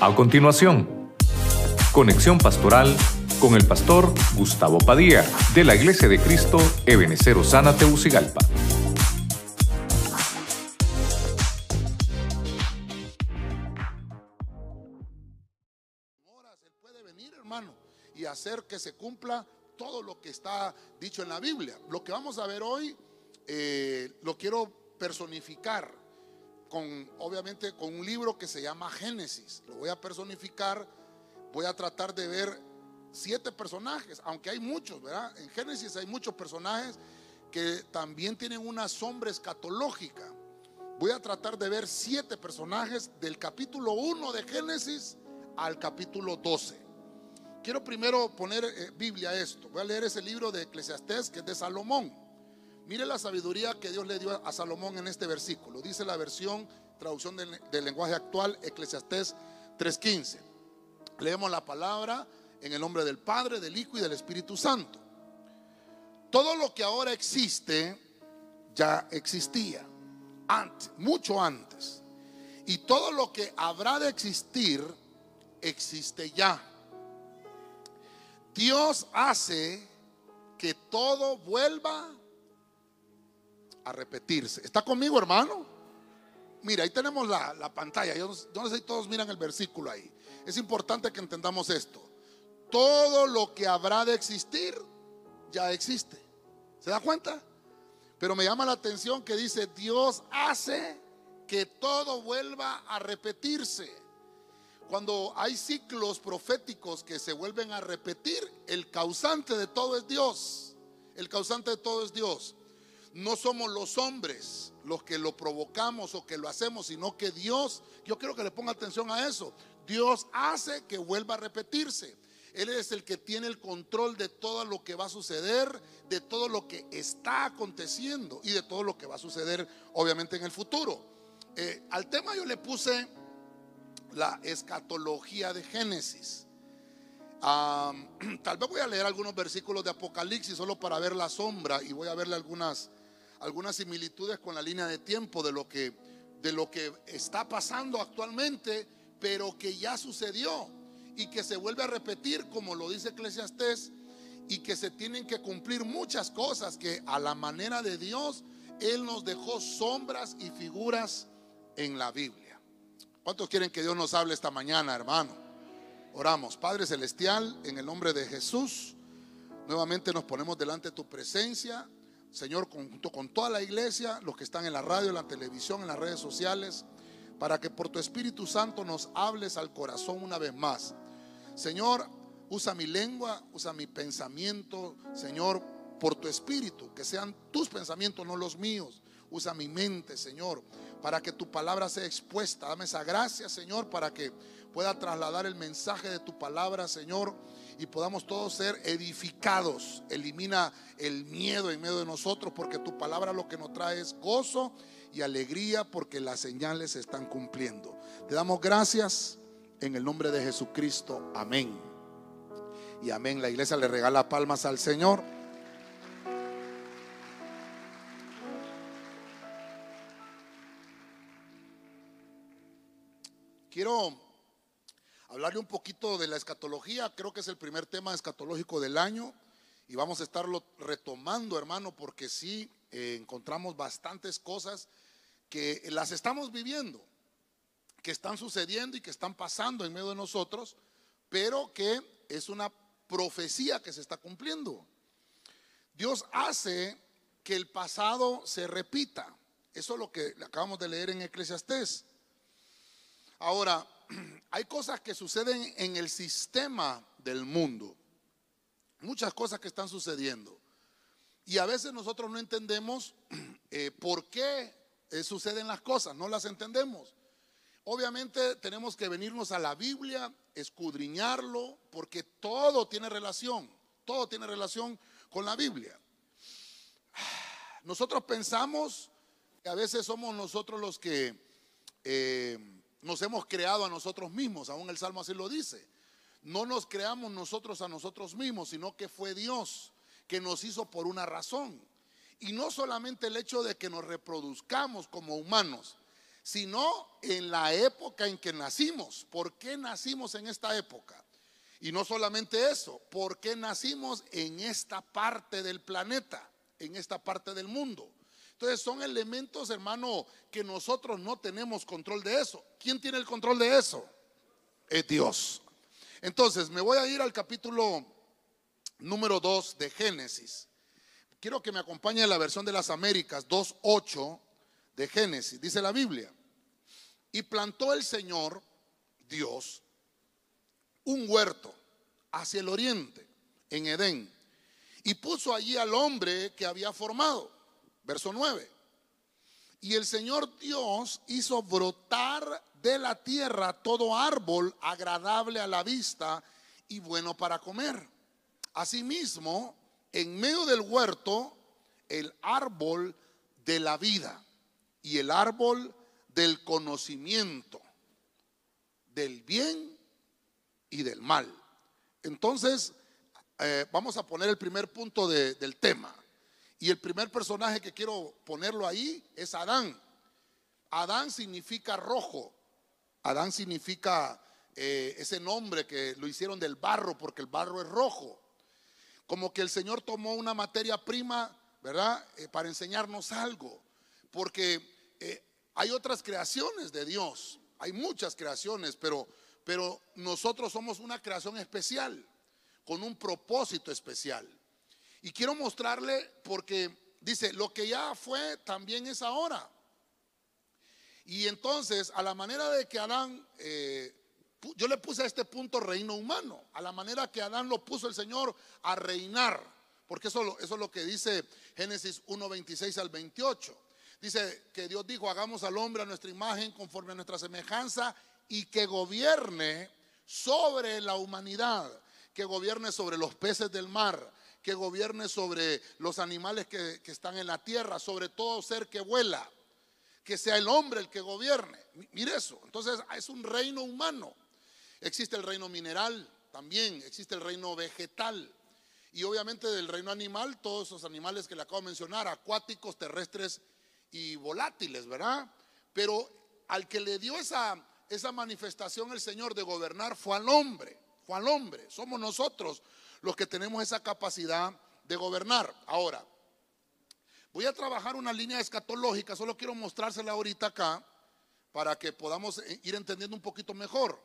A continuación, conexión pastoral con el pastor Gustavo Padilla de la Iglesia de Cristo Ebenecer Osana Teucigalpa. Él puede venir, hermano, y hacer que se cumpla todo lo que está dicho en la Biblia. Lo que vamos a ver hoy eh, lo quiero personificar con, obviamente, con un libro que se llama Génesis. Lo voy a personificar. Voy a tratar de ver siete personajes, aunque hay muchos, ¿verdad? En Génesis hay muchos personajes que también tienen una sombra escatológica. Voy a tratar de ver siete personajes del capítulo 1 de Génesis al capítulo 12. Quiero primero poner eh, Biblia esto. Voy a leer ese libro de Eclesiastés que es de Salomón. Mire la sabiduría que Dios le dio a Salomón en este versículo. Dice la versión, traducción del, del lenguaje actual, Eclesiastés 3.15. Leemos la palabra en el nombre del Padre, del Hijo y del Espíritu Santo. Todo lo que ahora existe ya existía antes, mucho antes. Y todo lo que habrá de existir existe ya. Dios hace que todo vuelva repetirse. ¿Está conmigo, hermano? Mira, ahí tenemos la, la pantalla. Yo yo no sé si todos miran el versículo ahí. Es importante que entendamos esto. Todo lo que habrá de existir ya existe. ¿Se da cuenta? Pero me llama la atención que dice, Dios hace que todo vuelva a repetirse. Cuando hay ciclos proféticos que se vuelven a repetir, el causante de todo es Dios. El causante de todo es Dios. No somos los hombres los que lo provocamos o que lo hacemos, sino que Dios, yo quiero que le ponga atención a eso. Dios hace que vuelva a repetirse. Él es el que tiene el control de todo lo que va a suceder, de todo lo que está aconteciendo y de todo lo que va a suceder, obviamente, en el futuro. Eh, al tema yo le puse la escatología de Génesis. Tal vez voy a leer algunos versículos de Apocalipsis solo para ver la sombra y voy a verle algunas, algunas similitudes con la línea de tiempo de lo, que, de lo que está pasando actualmente, pero que ya sucedió y que se vuelve a repetir, como lo dice Eclesiastés, y que se tienen que cumplir muchas cosas que a la manera de Dios, Él nos dejó sombras y figuras en la Biblia. ¿Cuántos quieren que Dios nos hable esta mañana, hermano? Oramos, Padre Celestial, en el nombre de Jesús, nuevamente nos ponemos delante de tu presencia, Señor, junto con toda la iglesia, los que están en la radio, en la televisión, en las redes sociales, para que por tu Espíritu Santo nos hables al corazón una vez más. Señor, usa mi lengua, usa mi pensamiento, Señor, por tu Espíritu, que sean tus pensamientos, no los míos. Usa mi mente, Señor, para que tu palabra sea expuesta. Dame esa gracia, Señor, para que pueda trasladar el mensaje de tu palabra, Señor, y podamos todos ser edificados. Elimina el miedo en medio de nosotros, porque tu palabra lo que nos trae es gozo y alegría, porque las señales se están cumpliendo. Te damos gracias en el nombre de Jesucristo. Amén. Y amén. La iglesia le regala palmas al Señor. Quiero hablarle un poquito de la escatología. Creo que es el primer tema escatológico del año y vamos a estarlo retomando, hermano, porque sí eh, encontramos bastantes cosas que las estamos viviendo, que están sucediendo y que están pasando en medio de nosotros, pero que es una profecía que se está cumpliendo. Dios hace que el pasado se repita. Eso es lo que acabamos de leer en Eclesiastés. Ahora, hay cosas que suceden en el sistema del mundo. Muchas cosas que están sucediendo. Y a veces nosotros no entendemos eh, por qué eh, suceden las cosas, no las entendemos. Obviamente tenemos que venirnos a la Biblia, escudriñarlo, porque todo tiene relación, todo tiene relación con la Biblia. Nosotros pensamos que a veces somos nosotros los que eh, nos hemos creado a nosotros mismos, aún el Salmo así lo dice. No nos creamos nosotros a nosotros mismos, sino que fue Dios que nos hizo por una razón. Y no solamente el hecho de que nos reproduzcamos como humanos, sino en la época en que nacimos. ¿Por qué nacimos en esta época? Y no solamente eso, ¿por qué nacimos en esta parte del planeta, en esta parte del mundo? Entonces son elementos, hermano, que nosotros no tenemos control de eso. ¿Quién tiene el control de eso? Es Dios. Entonces, me voy a ir al capítulo número 2 de Génesis. Quiero que me acompañe la versión de las Américas 2.8 de Génesis. Dice la Biblia. Y plantó el Señor, Dios, un huerto hacia el oriente, en Edén, y puso allí al hombre que había formado. Verso 9. Y el Señor Dios hizo brotar de la tierra todo árbol agradable a la vista y bueno para comer. Asimismo, en medio del huerto, el árbol de la vida y el árbol del conocimiento del bien y del mal. Entonces, eh, vamos a poner el primer punto del tema. Y el primer personaje que quiero ponerlo ahí es Adán. Adán significa rojo. Adán significa eh, ese nombre que lo hicieron del barro porque el barro es rojo. Como que el Señor tomó una materia prima, ¿verdad? Eh, para enseñarnos algo. Porque hay otras creaciones de Dios. Hay muchas creaciones, pero pero nosotros somos una creación especial, con un propósito especial. Y quiero mostrarle porque dice, lo que ya fue también es ahora. Y entonces, a la manera de que Adán, eh, yo le puse a este punto reino humano, a la manera que Adán lo puso el Señor a reinar, porque eso, eso es lo que dice Génesis 1, 26 al 28. Dice que Dios dijo, hagamos al hombre a nuestra imagen, conforme a nuestra semejanza, y que gobierne sobre la humanidad, que gobierne sobre los peces del mar, que gobierne sobre los animales que, están en la tierra, sobre todo ser que vuela, que sea el hombre el que gobierne. Mire eso, entonces es un reino humano. Existe el reino mineral también, existe el reino vegetal. Y obviamente del reino animal, todos esos animales que le acabo de mencionar, acuáticos, terrestres y volátiles, ¿verdad? Pero al que le dio esa, esa manifestación el Señor de gobernar fue al hombre, fue al hombre. Somos nosotros los que tenemos esa capacidad de gobernar. Ahora, voy a trabajar una línea escatológica, solo quiero mostrársela ahorita acá para que podamos eh, ir entendiendo un poquito mejor.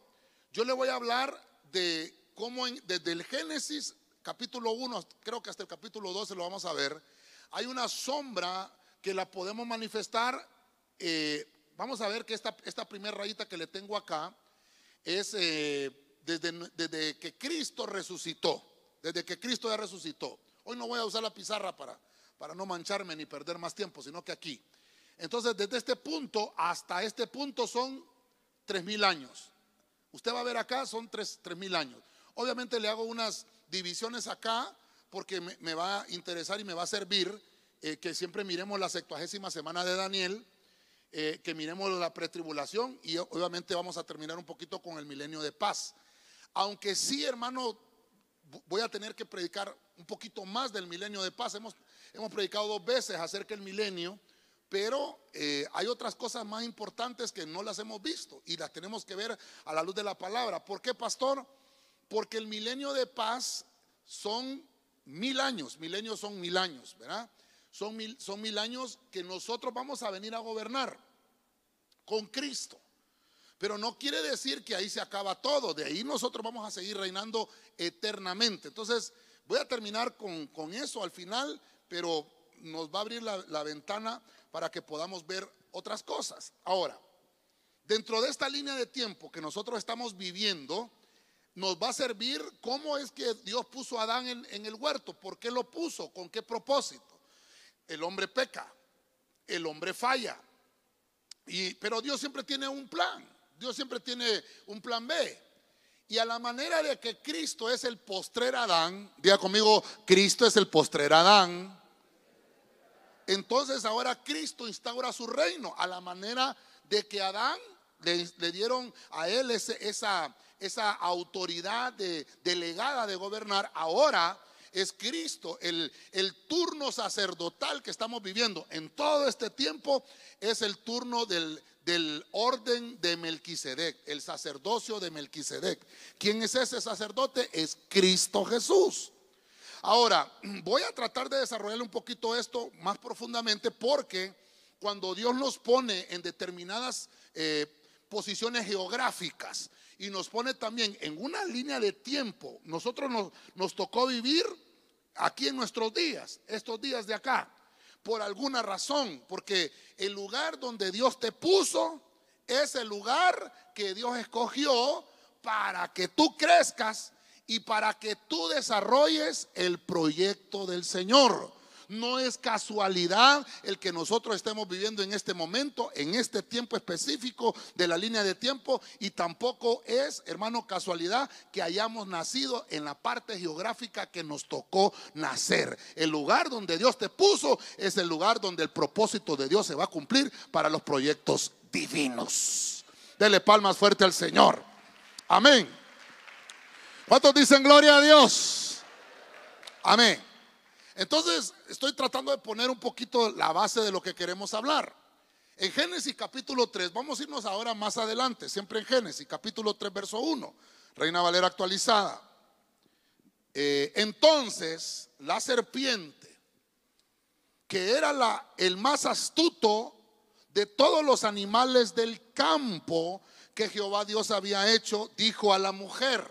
Yo le voy a hablar de cómo desde el Génesis capítulo 1, creo que hasta el capítulo 12 lo vamos a ver, hay una sombra que la podemos manifestar eh, vamos a ver que esta, primera rayita que le tengo acá es eh, desde, que Cristo resucitó, desde que Cristo ya resucitó. Hoy no voy a usar la pizarra para, para no mancharme ni perder más tiempo, sino que aquí. Entonces, desde este punto hasta este punto son tres mil años. Usted va a ver acá, son tres, mil años. Obviamente le hago unas divisiones acá porque me, va a interesar y me va a servir eh, que siempre miremos la sextuagésima semana de Daniel eh, que miremos la pretribulación y obviamente vamos a terminar un poquito con el milenio de paz. Aunque sí, hermano, voy a tener que predicar un poquito más del milenio de paz. Hemos, predicado dos veces acerca del milenio, pero eh, hay otras cosas más importantes que no las hemos visto y las tenemos que ver a la luz de la palabra. ¿Por qué, pastor? Porque el milenio de paz son mil años, milenios son mil años, ¿verdad? son mil, son mil años que nosotros vamos a venir a gobernar con Cristo. Pero no quiere decir que ahí se acaba todo, de ahí nosotros vamos a seguir reinando eternamente. Entonces, voy a terminar con, eso al final, pero nos va a abrir la, la ventana para que podamos ver otras cosas. Ahora, dentro de esta línea de tiempo que nosotros estamos viviendo, nos va a servir cómo es que Dios puso a Adán en, en, el huerto, por qué lo puso, con qué propósito el hombre peca, el hombre falla. Y, pero Dios siempre tiene un plan, Dios siempre tiene un plan B. Y a la manera de que Cristo es el postrer Adán, diga conmigo, Cristo es el postrer Adán. Entonces ahora Cristo instaura su reino a la manera de que Adán le, dieron a él esa, esa autoridad de, delegada de gobernar. Ahora es Cristo. El, el turno sacerdotal que estamos viviendo en todo este tiempo es el turno del, del orden de Melquisedec, el sacerdocio de Melquisedec. ¿Quién es ese sacerdote? Es Cristo Jesús. Ahora, voy a tratar de desarrollar un poquito esto más profundamente porque cuando Dios nos pone en determinadas eh, posiciones geográficas y nos pone también en una línea de tiempo, nosotros nos, nos tocó vivir aquí en nuestros días, estos días de acá, por alguna razón, porque el lugar donde Dios te puso es el lugar que Dios escogió para que tú crezcas y para que tú desarrolles el proyecto del Señor. No es casualidad el que nosotros estemos viviendo en este momento, en este tiempo específico de la línea de tiempo, y tampoco es, hermano, casualidad que hayamos nacido en la parte geográfica que nos tocó nacer. El lugar donde Dios te puso es el lugar donde el propósito de Dios se va a cumplir para los proyectos divinos. Dele palmas fuerte al Señor. Amén. ¿Cuántos dicen gloria a Dios? Amén. Entonces, estoy tratando de poner un poquito la base de lo que queremos hablar. En Génesis capítulo 3, vamos a irnos ahora más adelante, siempre en Génesis capítulo 3, verso 1, Reina Valera actualizada. Eh, entonces, la serpiente, que era la, el más astuto de todos los animales del campo que Jehová Dios había hecho, dijo a la mujer,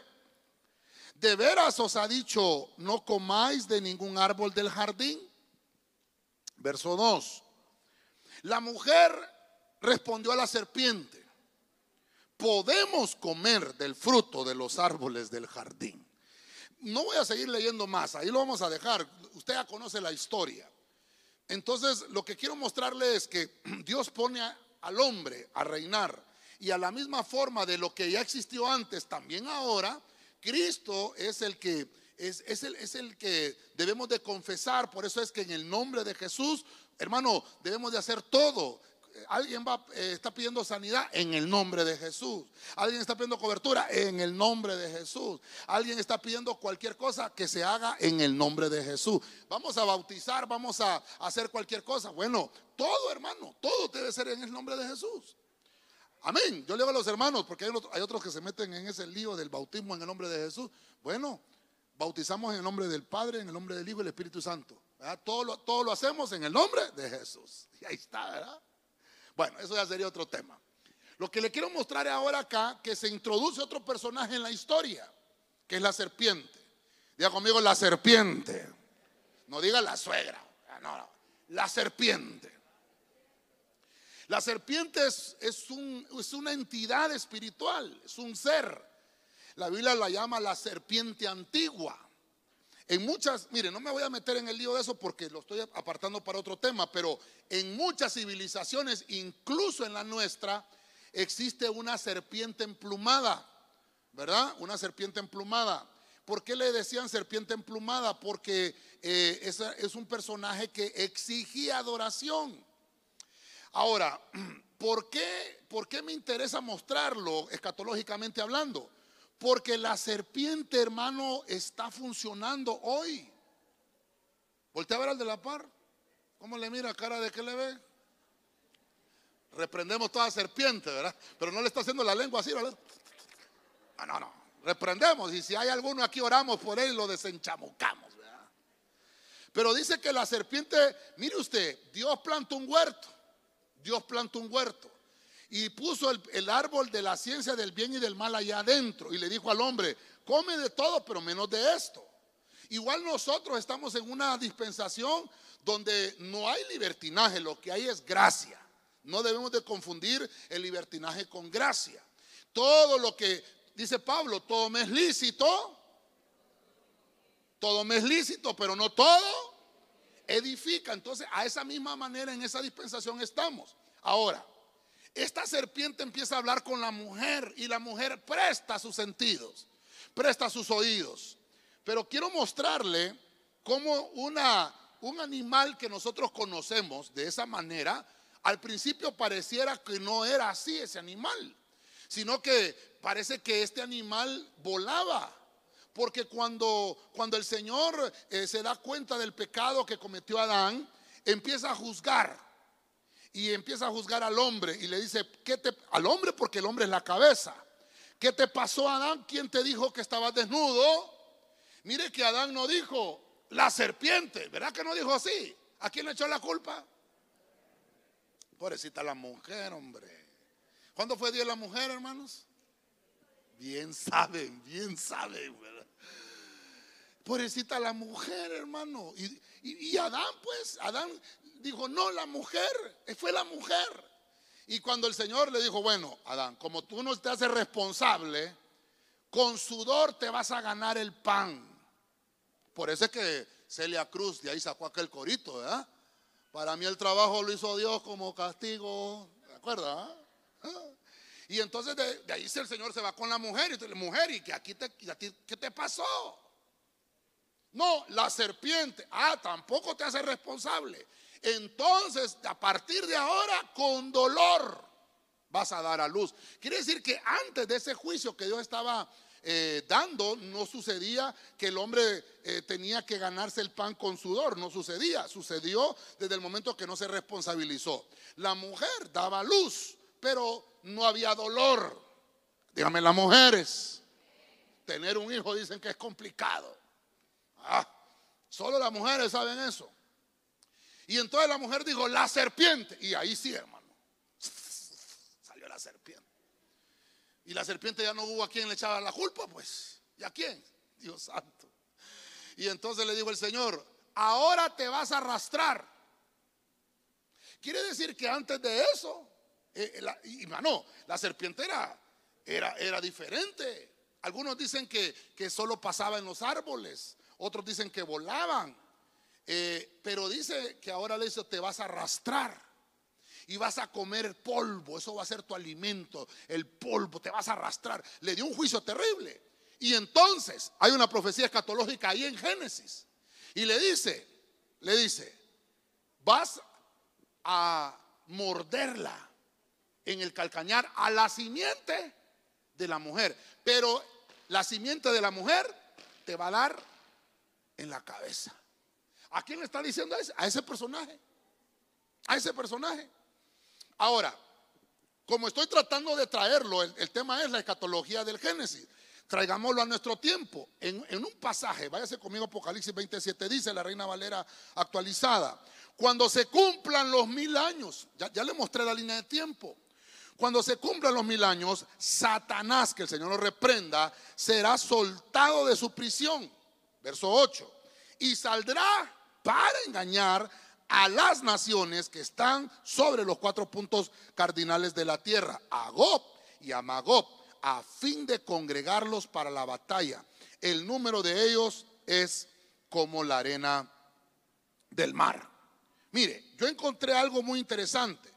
¿De veras os ha dicho, no comáis de ningún árbol del jardín? Verso 2. La mujer respondió a la serpiente, podemos comer del fruto de los árboles del jardín. No voy a seguir leyendo más, ahí lo vamos a dejar. Usted ya conoce la historia. Entonces, lo que quiero mostrarle es que Dios pone al hombre a reinar y a la misma forma de lo que ya existió antes, también ahora, Cristo es el que es, el, es, el, que debemos de confesar. Por eso es que en el nombre de Jesús, hermano, debemos de hacer todo. Alguien va, eh, está pidiendo sanidad en el nombre de Jesús. Alguien está pidiendo cobertura en el nombre de Jesús. Alguien está pidiendo cualquier cosa que se haga en el nombre de Jesús. Vamos a bautizar, vamos a hacer cualquier cosa. Bueno, todo hermano, todo debe ser en el nombre de Jesús. Amén. Yo le digo a los hermanos, porque hay otros que se meten en ese lío del bautismo en el nombre de Jesús. Bueno, bautizamos en el nombre del Padre, en el nombre del Hijo y del Espíritu Santo. Todo lo, todo lo hacemos en el nombre de Jesús. Y ahí está, ¿verdad? Bueno, eso ya sería otro tema. Lo que le quiero mostrar ahora acá, que se introduce otro personaje en la historia, que es la serpiente. Diga conmigo la serpiente. No diga la suegra. No, no. La serpiente. La serpiente es, una entidad espiritual, es un ser. La Biblia la llama la serpiente antigua. En muchas, mire, no me voy a meter en el lío de eso porque lo estoy apartando para otro tema, pero en muchas civilizaciones, incluso en la nuestra, existe una serpiente emplumada, ¿verdad? Una serpiente emplumada. ¿Por qué le decían serpiente emplumada? Porque eh, es un personaje que exigía adoración. Ahora, ¿por qué, ¿por qué me interesa mostrarlo escatológicamente hablando? Porque la serpiente, hermano, está funcionando hoy. Voltea a ver al de la par. ¿Cómo le mira cara de qué le ve? Reprendemos toda serpiente, ¿verdad? Pero no le está haciendo la lengua así, ¿verdad? No, no, no. Reprendemos. Y si hay alguno aquí, oramos por él y lo desenchamucamos, ¿verdad? Pero dice que la serpiente, mire usted, Dios plantó un huerto. Dios plantó un huerto y puso el, árbol de la ciencia del bien y del mal allá adentro y le dijo al hombre, come de todo, pero menos de esto. Igual nosotros estamos en una dispensación donde no hay libertinaje, lo que hay es gracia. No debemos de confundir el libertinaje con gracia. Todo lo que dice Pablo, todo me es lícito, todo me es lícito, pero no todo edifica. Entonces, a esa misma manera en esa dispensación estamos. Ahora, esta serpiente empieza a hablar con la mujer y la mujer presta sus sentidos, presta sus oídos. Pero quiero mostrarle cómo una, un animal que nosotros conocemos de esa manera, al principio pareciera que no era así ese animal, sino que parece que este animal volaba Porque cuando, cuando el Señor eh, se da cuenta del pecado que cometió Adán, empieza a juzgar. Y empieza a juzgar al hombre y le dice, ¿qué te, al hombre porque el hombre es la cabeza. ¿Qué te pasó Adán? ¿Quién te dijo que estabas desnudo? Mire que Adán no dijo la serpiente, ¿verdad que no dijo así? ¿A quién le echó la culpa? Pobrecita la mujer, hombre. ¿Cuándo fue Día de la Mujer, hermanos? Bien saben, bien saben, ¿verdad? Pobrecita la mujer, hermano. Y, Adán, pues, Adán dijo, no, la mujer, fue la mujer. Y cuando el Señor le dijo, bueno, Adán, como tú no te haces responsable, con sudor te vas a ganar el pan. Por eso es que Celia Cruz de ahí sacó aquel corito, ¿verdad? Para mí el trabajo lo hizo Dios como castigo, ¿de acuerdo? Y entonces de, ahí el Señor se va con la mujer y dice, mujer, ¿y que aquí te, qué te pasó? No, la serpiente, ah, tampoco te hace responsable. Entonces, a partir de ahora, con dolor vas a dar a luz. Quiere decir que antes de ese juicio que Dios estaba eh, dando, no sucedía que el hombre eh, tenía que ganarse el pan con sudor, no sucedía, sucedió desde el momento que no se responsabilizó. La mujer daba luz, pero no había dolor. Dígame las mujeres, tener un hijo dicen que es complicado. Ah, solo las mujeres saben eso. Y entonces la mujer dijo, la serpiente. Y ahí sí, hermano. Salió la serpiente. Y la serpiente ya no hubo a quien le echaba la culpa, pues. ¿Y a quién? Dios santo. Y entonces le dijo el Señor, ahora te vas a arrastrar. Quiere decir que antes de eso, eh, la, y la serpiente era, era, diferente. Algunos dicen que, que solo pasaba en los árboles, otros dicen que volaban. Eh, pero dice que ahora le dice, te vas a arrastrar y vas a comer polvo, eso va a ser tu alimento, el polvo, te vas a arrastrar. Le dio un juicio terrible. Y entonces hay una profecía escatológica ahí en Génesis. Y le dice, le dice, vas a morderla en el calcañar a la simiente de la mujer. Pero la simiente de la mujer te va a dar en la cabeza. ¿A quién le está diciendo? A ese personaje. A ese personaje. Ahora, como estoy tratando de traerlo, el, tema es la escatología del Génesis. Traigámoslo a nuestro tiempo. En, un pasaje, váyase conmigo, Apocalipsis 27, dice la Reina Valera actualizada. Cuando se cumplan los mil años, ya le mostré la línea de tiempo. Cuando se cumplan los mil años, Satanás, que el Señor lo reprenda, será soltado de su prisión. Verso 8. Y saldrá para engañar a las naciones que están sobre los cuatro puntos cardinales de la tierra, a Gob y a Magob, a fin de congregarlos para la batalla. El número de ellos es como la arena del mar. Mire, yo encontré algo muy interesante.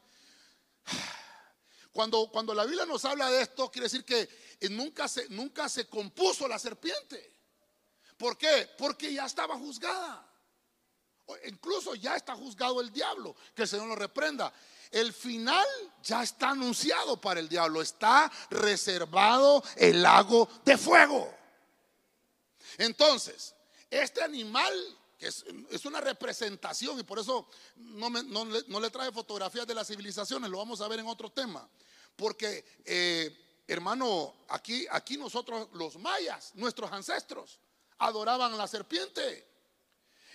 Cuando, cuando la Biblia nos habla de esto, quiere decir que nunca se, nunca se compuso la serpiente. ¿Por qué? Porque ya estaba juzgada. Incluso ya está juzgado el diablo, que el Señor lo reprenda. El final ya está anunciado para el diablo. Está reservado el lago de fuego. Entonces, este animal, que es, una representación, y por eso no, le, trae fotografías de las civilizaciones, lo vamos a ver en otro tema. Porque, eh, hermano, aquí, aquí nosotros, los mayas, nuestros ancestros, adoraban a la serpiente.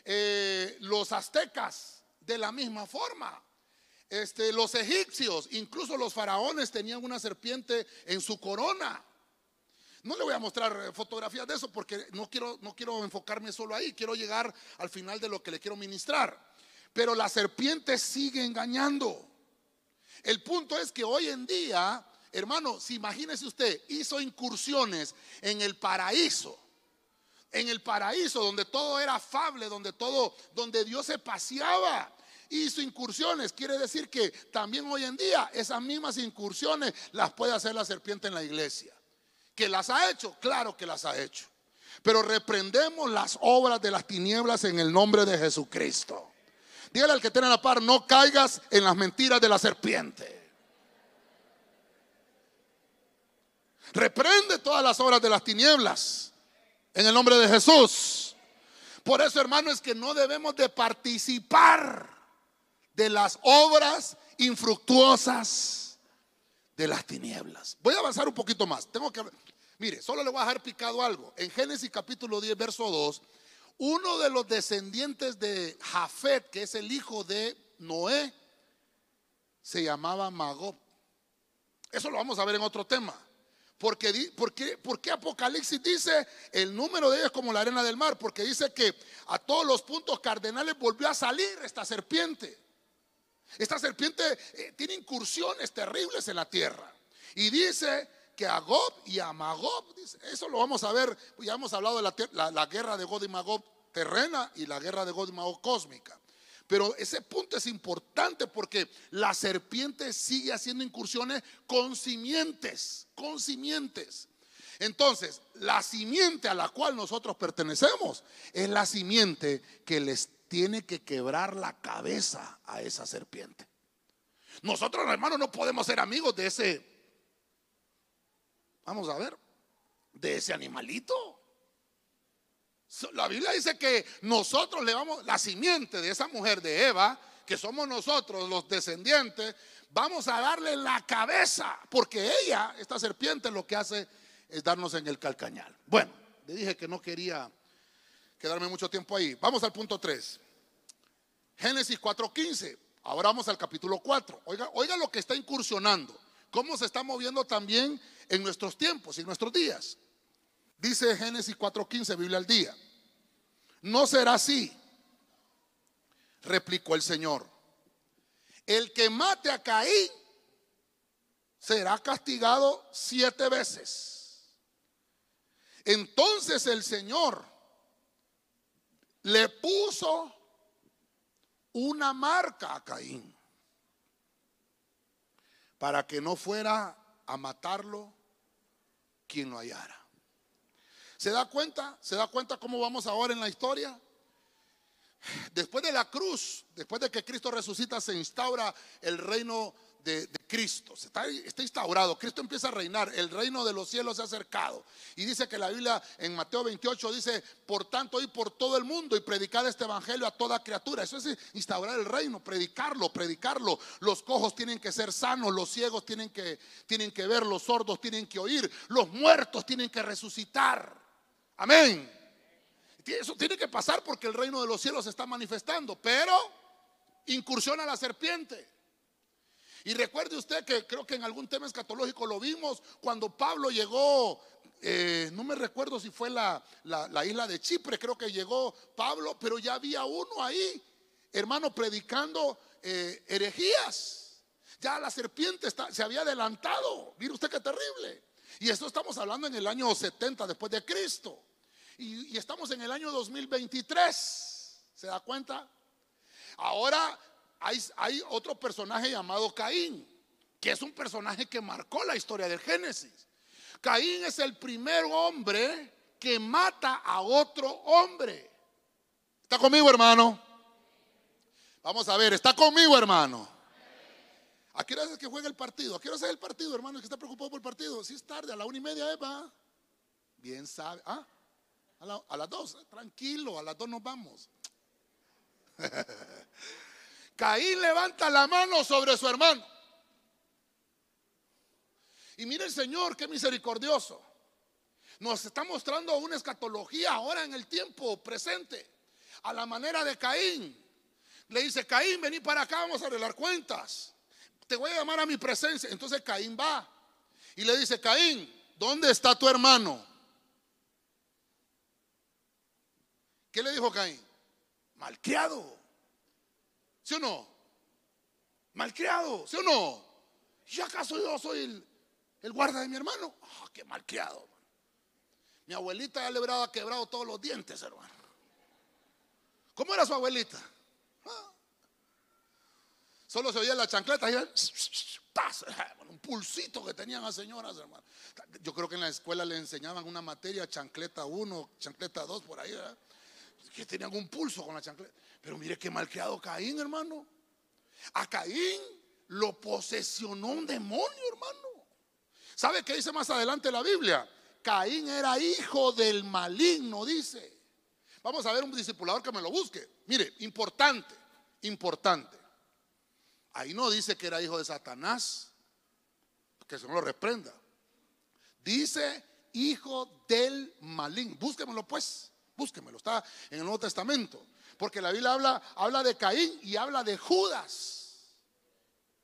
Eh, los aztecas de la misma forma. Este, los egipcios, incluso los faraones tenían una serpiente en su corona. No le voy a mostrar eh, fotografías de eso porque no quiero, no quiero enfocarme solo ahí, quiero llegar al final de lo que le quiero ministrar. Pero la serpiente sigue engañando. El punto es que hoy en día, hermano, si imagínese usted, hizo incursiones en el paraíso en el paraíso, donde todo era afable, donde todo, donde Dios se paseaba. Hizo incursiones, quiere decir que también hoy en día esas mismas incursiones las puede hacer la serpiente en la iglesia. ¿Que las ha hecho? Claro que las ha hecho. Pero reprendemos las obras de las tinieblas en el nombre de Jesucristo. Dígale al que tiene la par, no caigas en las mentiras de la serpiente. Reprende todas las obras de las tinieblas En el nombre de Jesús. Por eso, hermano, es que no debemos de participar de las obras infructuosas de las tinieblas. Voy a avanzar un poquito más. Tengo que Mire, solo le voy a dejar picado algo. En Génesis capítulo 10, verso 2, uno de los descendientes de Jafet, que es el hijo de Noé, se llamaba Magob. Eso lo vamos a ver en otro tema. Porque, porque, porque Apocalipsis dice el número de ellos como la arena del mar? Porque dice que a todos los puntos cardenales volvió a salir esta serpiente. Esta serpiente eh, tiene incursiones terribles en la tierra. Y dice que a Gob y a Magob, eso lo vamos a ver, ya hemos hablado de la, guerra de God y Magob terrena y la guerra de God y Magob cósmica. Pero ese punto es importante porque la serpiente sigue haciendo incursiones con simientes, con simientes. Entonces, la simiente a la cual nosotros pertenecemos es la simiente que les tiene que quebrar la cabeza a esa serpiente. Nosotros, hermanos, no podemos ser amigos de ese, vamos a ver, de ese animalito. La Biblia dice que nosotros le vamos, la simiente de esa mujer de Eva, que somos nosotros los descendientes, vamos a darle la cabeza, porque ella, esta serpiente, lo que hace es darnos en el calcañal. Bueno, le dije que no quería quedarme mucho tiempo ahí. Vamos al punto 3. Génesis 4:15. Ahora vamos al capítulo 4. Oiga, oiga lo que está incursionando. Cómo se está moviendo también en nuestros tiempos y nuestros días. Dice Génesis 4:15, Biblia al día. No será así, replicó el Señor. El que mate a Caín será castigado siete veces. Entonces el Señor le puso una marca a Caín para que no fuera a matarlo quien lo hallara. ¿Se da cuenta? ¿Se da cuenta cómo vamos ahora en la historia? Después de la cruz, después de que Cristo resucita, se instaura el reino de, Cristo. Está, está, instaurado. Cristo empieza a reinar. El reino de los cielos se ha acercado. Y dice que la Biblia en Mateo 28 dice, por tanto, ir por todo el mundo y predicar este evangelio a toda criatura. Eso es instaurar el reino, predicarlo, predicarlo. Los cojos tienen que ser sanos, los ciegos tienen que, tienen que ver, los sordos tienen que oír, los muertos tienen que resucitar. Amén. Eso tiene que pasar porque el reino de los cielos se está manifestando, pero incursiona la serpiente. Y recuerde usted que creo que en algún tema escatológico lo vimos cuando Pablo llegó, eh, no me recuerdo si fue la, isla de Chipre, creo que llegó Pablo, pero ya había uno ahí, hermano, predicando eh, herejías. Ya la serpiente se había adelantado. Mire usted qué terrible. Y esto estamos hablando en el año 70 después de Cristo y, estamos en el año 2023. ¿Se da cuenta? Ahora hay, otro personaje llamado Caín, que es un personaje que marcó la historia del Génesis. Caín es el primer hombre que mata a otro hombre. ¿Está conmigo, hermano? Vamos a ver, ¿está conmigo, hermano? ¿A qué hora es que juega el partido? ¿A qué hora es el partido, hermano? que está preocupado por el partido? Si es tarde, a la una y media, Eva. Bien sabe. ¿Ah? A, las dos, tranquilo, a las dos nos vamos. Caín levanta la mano sobre su hermano. Y mire el Señor, qué misericordioso. Nos está mostrando una escatología ahora en el tiempo presente. A la manera de Caín. Le dice, Caín, vení para acá, vamos a arreglar cuentas. Te voy a llamar a mi presencia. Entonces Caín va. Y le dice, Caín, ¿dónde está tu hermano? ¿Qué le dijo Caín? Malcriado. ¿Sí o no? Malcriado, ¿sí o no? ¿Y acaso yo soy el, guarda de mi hermano? Ah, qué malcriado. Mi abuelita ya le habrá quebrado todos los dientes, hermano. ¿Cómo era su abuelita? Ah. Solo se oía la chancleta y un pulsito que tenían las señoras, hermano. Yo creo que en la escuela le enseñaban una materia, chancleta 1, chancleta 2, por ahí, ¿verdad? Que tenían un pulso con la chancleta. Pero mire qué malcriado Caín, hermano. A Caín lo posesionó un demonio, hermano. ¿Sabe qué dice más adelante la Biblia? Caín era hijo del maligno, dice. Vamos a ver un discipulador que me lo busque. Mire, importante, importante. Ahí no dice que era hijo de Satanás, que se no lo reprenda. Dice hijo del maligno. Búsquemelo pues, búsquemelo. Está en el Nuevo Testamento. Porque la Biblia habla, habla de Caín y habla de Judas,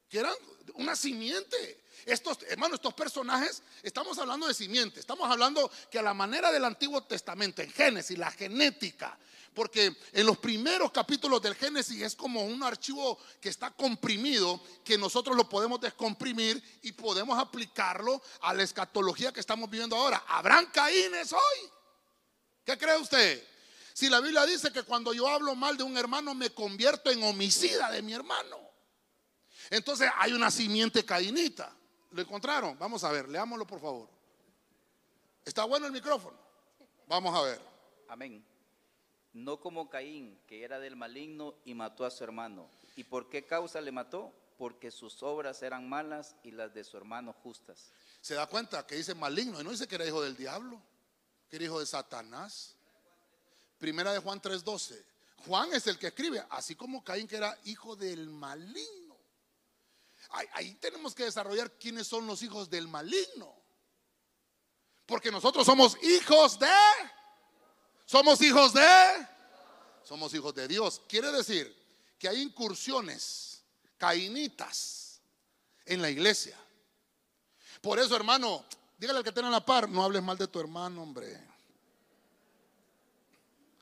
que eran una simiente. Estos, hermanos, estos personajes, estamos hablando de simiente, estamos hablando que a la manera del Antiguo Testamento, en Génesis, la genética, porque en los primeros capítulos del Génesis es como un archivo que está comprimido, que nosotros lo podemos descomprimir y podemos aplicarlo a la escatología que estamos viviendo ahora. ¿Habrán caínes hoy? ¿Qué cree usted? Si la Biblia dice que cuando yo hablo mal de un hermano me convierto en homicida de mi hermano. Entonces hay una simiente cainita. ¿Lo encontraron? Vamos a ver, leámoslo por favor. ¿Está bueno el micrófono? Vamos a ver. Amén. No como Caín, que era del maligno y mató a su hermano. ¿Y por qué causa le mató? Porque sus obras eran malas y las de su hermano justas. ¿Se da cuenta que dice maligno? Y no dice que era hijo del diablo, que era hijo de Satanás. Primera de Juan 3:12. Juan es el que escribe, así como Caín que era hijo del maligno. Ahí, tenemos que desarrollar quiénes son los hijos del maligno. Porque nosotros somos hijos de... Somos hijos de... Somos hijos de Dios. Quiere decir que hay incursiones cainitas en la iglesia. Por eso, hermano, dígale al que tenga la par, no hables mal de tu hermano, hombre.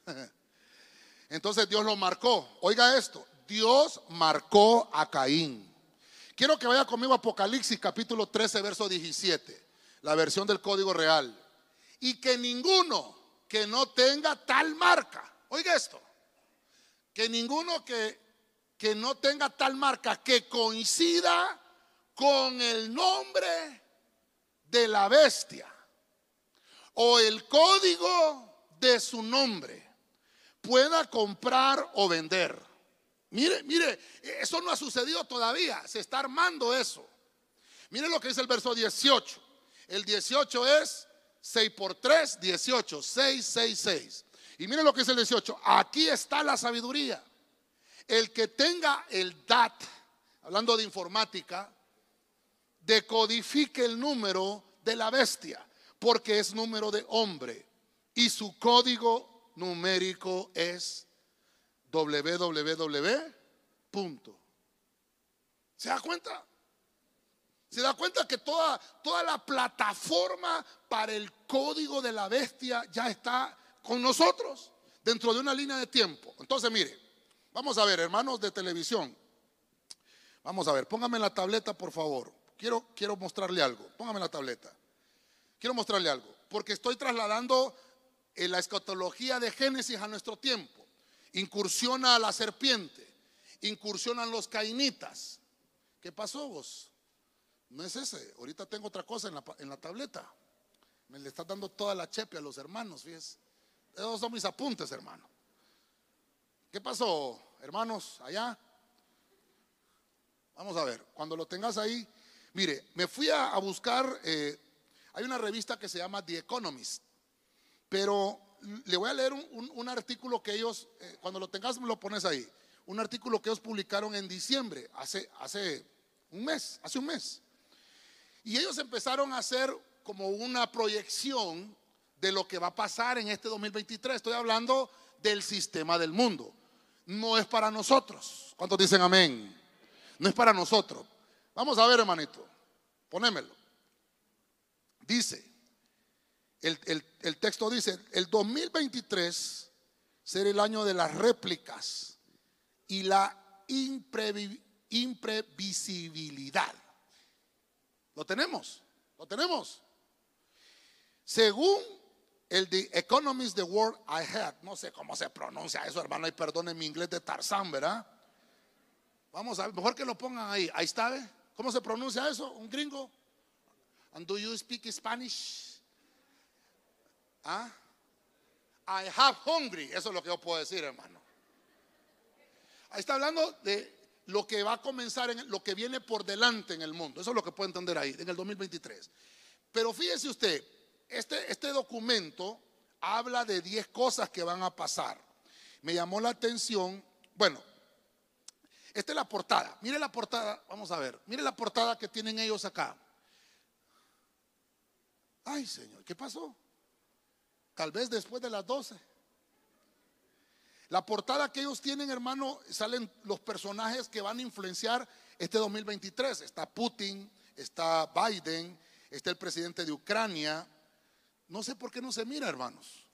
Entonces Dios lo marcó. Oiga esto, Dios marcó a Caín. Quiero que vaya conmigo a Apocalipsis capítulo 13, verso 17, la versión del Código Real. Y que ninguno que no tenga tal marca, oiga esto, que ninguno que, que no tenga tal marca que coincida con el nombre de la bestia o el código de su nombre pueda comprar o vender. Mire, mire, eso no ha sucedido todavía, se está armando eso. Mire lo que dice el verso 18. El 18 es 6 por 3, 18, 6, 6, 6. Y mire lo que dice el 18. Aquí está la sabiduría. El que tenga el DAT, hablando de informática, decodifique el número de la bestia, porque es número de hombre. Y su código numérico es www. ¿Se da cuenta? Se da cuenta que toda, toda la plataforma para el código de la bestia ya está con nosotros dentro de una línea de tiempo. Entonces, mire, vamos a ver, hermanos de televisión. Vamos a ver, póngame la tableta, por favor. Quiero, quiero mostrarle algo. Póngame la tableta. Quiero mostrarle algo. Porque estoy trasladando en la escatología de Génesis a nuestro tiempo. Incursiona a la serpiente. Incursionan los cainitas. ¿Qué pasó vos? No es ese. Ahorita tengo otra cosa en la, en la tableta. Me le está dando toda la chepe a los hermanos, fíjese. Esos son mis apuntes, hermano. ¿Qué pasó, hermanos, allá? Vamos a ver, cuando lo tengas ahí, mire, me fui a, buscar, eh, hay una revista que se llama The Economist, pero le voy a leer un, artículo que ellos, eh, cuando lo tengas lo pones ahí, un artículo que ellos publicaron en diciembre, hace, hace un mes, hace un mes. Y ellos empezaron a hacer como una proyección de lo que va a pasar en este 2023. Estoy hablando del sistema del mundo. No es para nosotros. ¿Cuántos dicen amén? No es para nosotros. Vamos a ver, hermanito. Ponémelo. Dice, el, el texto dice, el 2023 será el año de las réplicas y la imprevisibilidad. Lo tenemos, lo tenemos. Según el The Economist, The World I Had, no sé cómo se pronuncia eso, hermano, y perdone mi inglés de Tarzán, ¿verdad? Vamos a ver, mejor que lo pongan ahí. Ahí está, ¿ve? ¿Cómo se pronuncia eso? ¿Un gringo? And do you speak Spanish? ¿Ah? I have hungry. Eso es lo que yo puedo decir, hermano. Ahí está hablando de lo que va a comenzar, en lo que viene por delante en el mundo. Eso es lo que puede entender ahí, en el 2023. Pero fíjese usted, este, este documento habla de 10 cosas que van a pasar. Me llamó la atención, bueno, esta es la portada. Mire la portada, vamos a ver. Mire la portada que tienen ellos acá. Ay, Señor, ¿qué pasó? Tal vez después de las 12. La portada que ellos tienen, hermano, salen los personajes que van a influenciar este 2023. Está Putin, está Biden, está el presidente de Ucrania. No sé por qué no se mira, hermanos.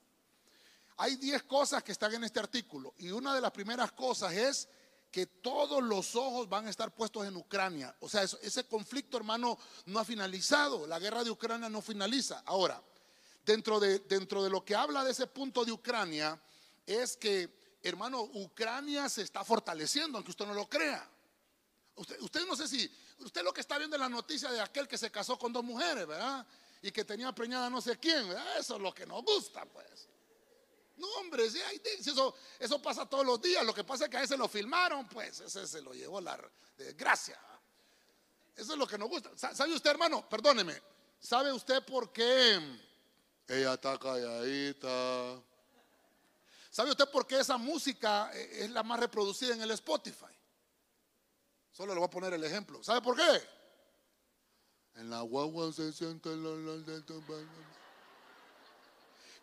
Hay 10 cosas que están en este artículo y una de las primeras cosas es que todos los ojos van a estar puestos en Ucrania. O sea, ese conflicto, hermano, no ha finalizado. La guerra de Ucrania no finaliza. Ahora, dentro de, dentro de lo que habla de ese punto de Ucrania, es que, hermano, Ucrania se está fortaleciendo, aunque usted no lo crea. Usted, usted no sé si, usted lo que está viendo en la noticia de aquel que se casó con dos mujeres, ¿verdad? Y que tenía preñada no sé quién, ¿verdad? Eso es lo que nos gusta, pues. No, hombre, eso, eso pasa todos los días. Lo que pasa es que a ese lo filmaron, pues ese se lo llevó la desgracia. Eso es lo que nos gusta. ¿Sabe usted, hermano? Perdóneme. ¿Sabe usted por qué ella está calladita? ¿Sabe usted por qué esa música es la más reproducida en el Spotify? Solo le voy a poner el ejemplo. ¿Sabe por qué? En la guagua se siente el olor de tu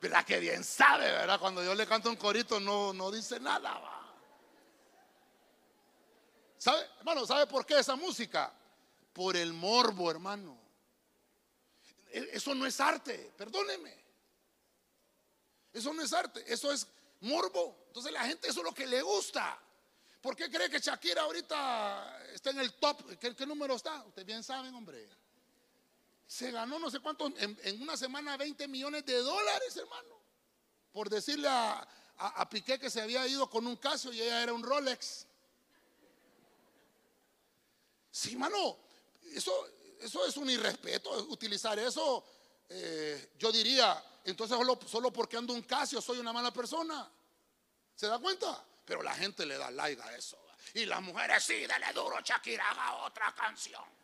¿Verdad que bien sabe, verdad? Cuando yo le canto un corito no, no dice nada. Va. ¿Sabe, hermano, sabe por qué esa música? Por el morbo, hermano. E, eso no es arte, perdóneme. Eso no es arte, eso es morbo. Entonces la gente eso es lo que le gusta. ¿Por qué cree que Shakira ahorita está en el top? ¿Qué, qué número está? Ustedes bien saben, hombre se ganó no sé cuánto, en, una semana 20 millones de dólares, hermano. Por decirle a, a, Piqué que se había ido con un Casio y ella era un Rolex. Sí, hermano, eso, eso es un irrespeto, utilizar eso. Eh, yo diría, entonces solo, solo porque ando un Casio soy una mala persona. ¿Se da cuenta? Pero la gente le da like a eso. Y las mujeres sí, dale duro, Shakira, haga otra canción.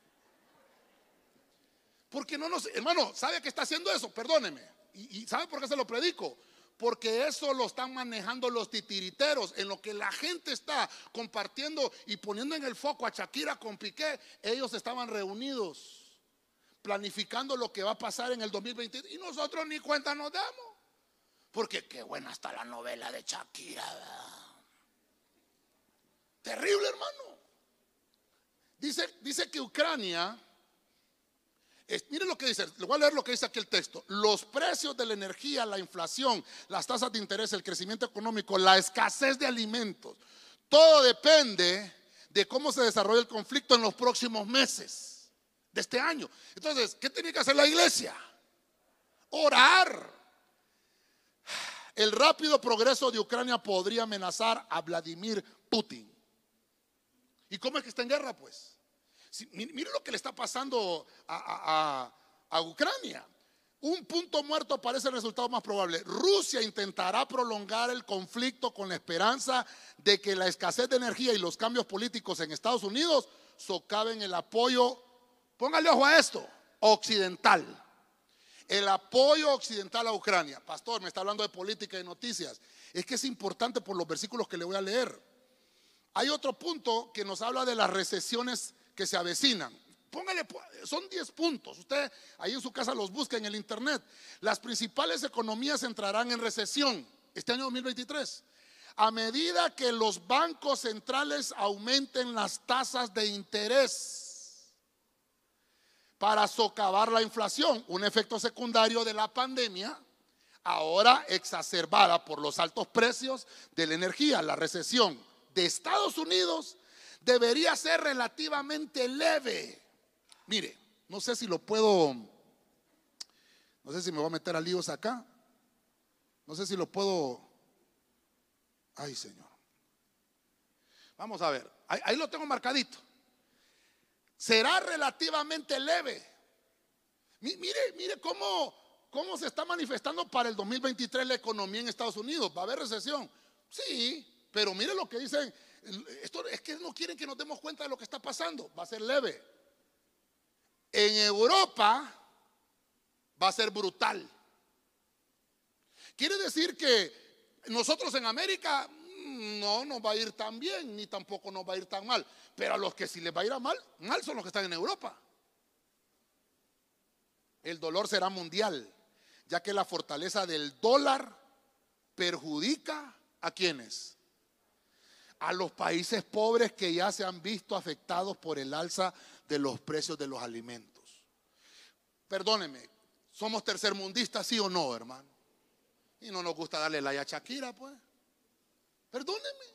Porque no nos, hermano, ¿sabe que está haciendo eso? Perdóneme. ¿Y, sabe por qué se lo predico? Porque eso lo están manejando los titiriteros. En lo que la gente está compartiendo y poniendo en el foco a Shakira con Piqué, ellos estaban reunidos planificando lo que va a pasar en el 2020 y nosotros ni cuenta nos damos. Porque qué buena está la novela de Shakira. Terrible, hermano. Dice, dice que Ucrania miren lo que dice, le voy a leer lo que dice aquí el texto. Los precios de la energía, la inflación, las tasas de interés, el crecimiento económico, la escasez de alimentos, todo depende de cómo se desarrolla el conflicto en los próximos meses de este año. Entonces, ¿qué tiene que hacer la iglesia? Orar. El rápido progreso de Ucrania podría amenazar a Vladimir Putin. ¿Y cómo es que está en guerra, pues? Mire lo que le está pasando a, Ucrania. Un punto muerto parece el resultado más probable. Rusia intentará prolongar el conflicto con la esperanza de que la escasez de energía y los cambios políticos en Estados Unidos socaven el apoyo, póngale ojo a esto, occidental. El apoyo occidental a Ucrania. Pastor, me está hablando de política y noticias. Es que es importante por los versículos que le voy a leer. Hay otro punto que nos habla de las recesiones que se avecinan. Póngale, son 10 puntos. Usted ahí en su casa los busca en el internet. Las principales economías entrarán en recesión este año 2023. A medida que los bancos centrales aumenten las tasas de interés para socavar la inflación, un efecto secundario de la pandemia, ahora exacerbada por los altos precios de la energía, la recesión de Estados Unidos debería ser relativamente leve. Mire, no sé si lo puedo, no sé si me voy a meter a líos acá. No sé si lo puedo. Ay, Señor. Vamos a ver. Ahí, lo tengo marcadito. Será relativamente leve. Mire, mire cómo, cómo se está manifestando para el 2023 la economía en Estados Unidos. ¿Va a haber recesión? Sí, pero mire lo que dicen esto es que no quieren que nos demos cuenta de lo que está pasando. Va a ser leve. En Europa va a ser brutal. Quiere decir que nosotros en América mm, no nos va a ir tan bien, ni tampoco nos va a ir tan mal. Pero a los que sí les va a ir a mal, mal son los que están en Europa. El dolor será mundial, ya que la fortaleza del dólar perjudica a quienes? A los países pobres que ya se han visto afectados por el alza de los precios de los alimentos. Perdóneme, ¿somos tercermundistas, sí o no, hermano? Y no nos gusta darle la a Shakira, pues. Perdóneme,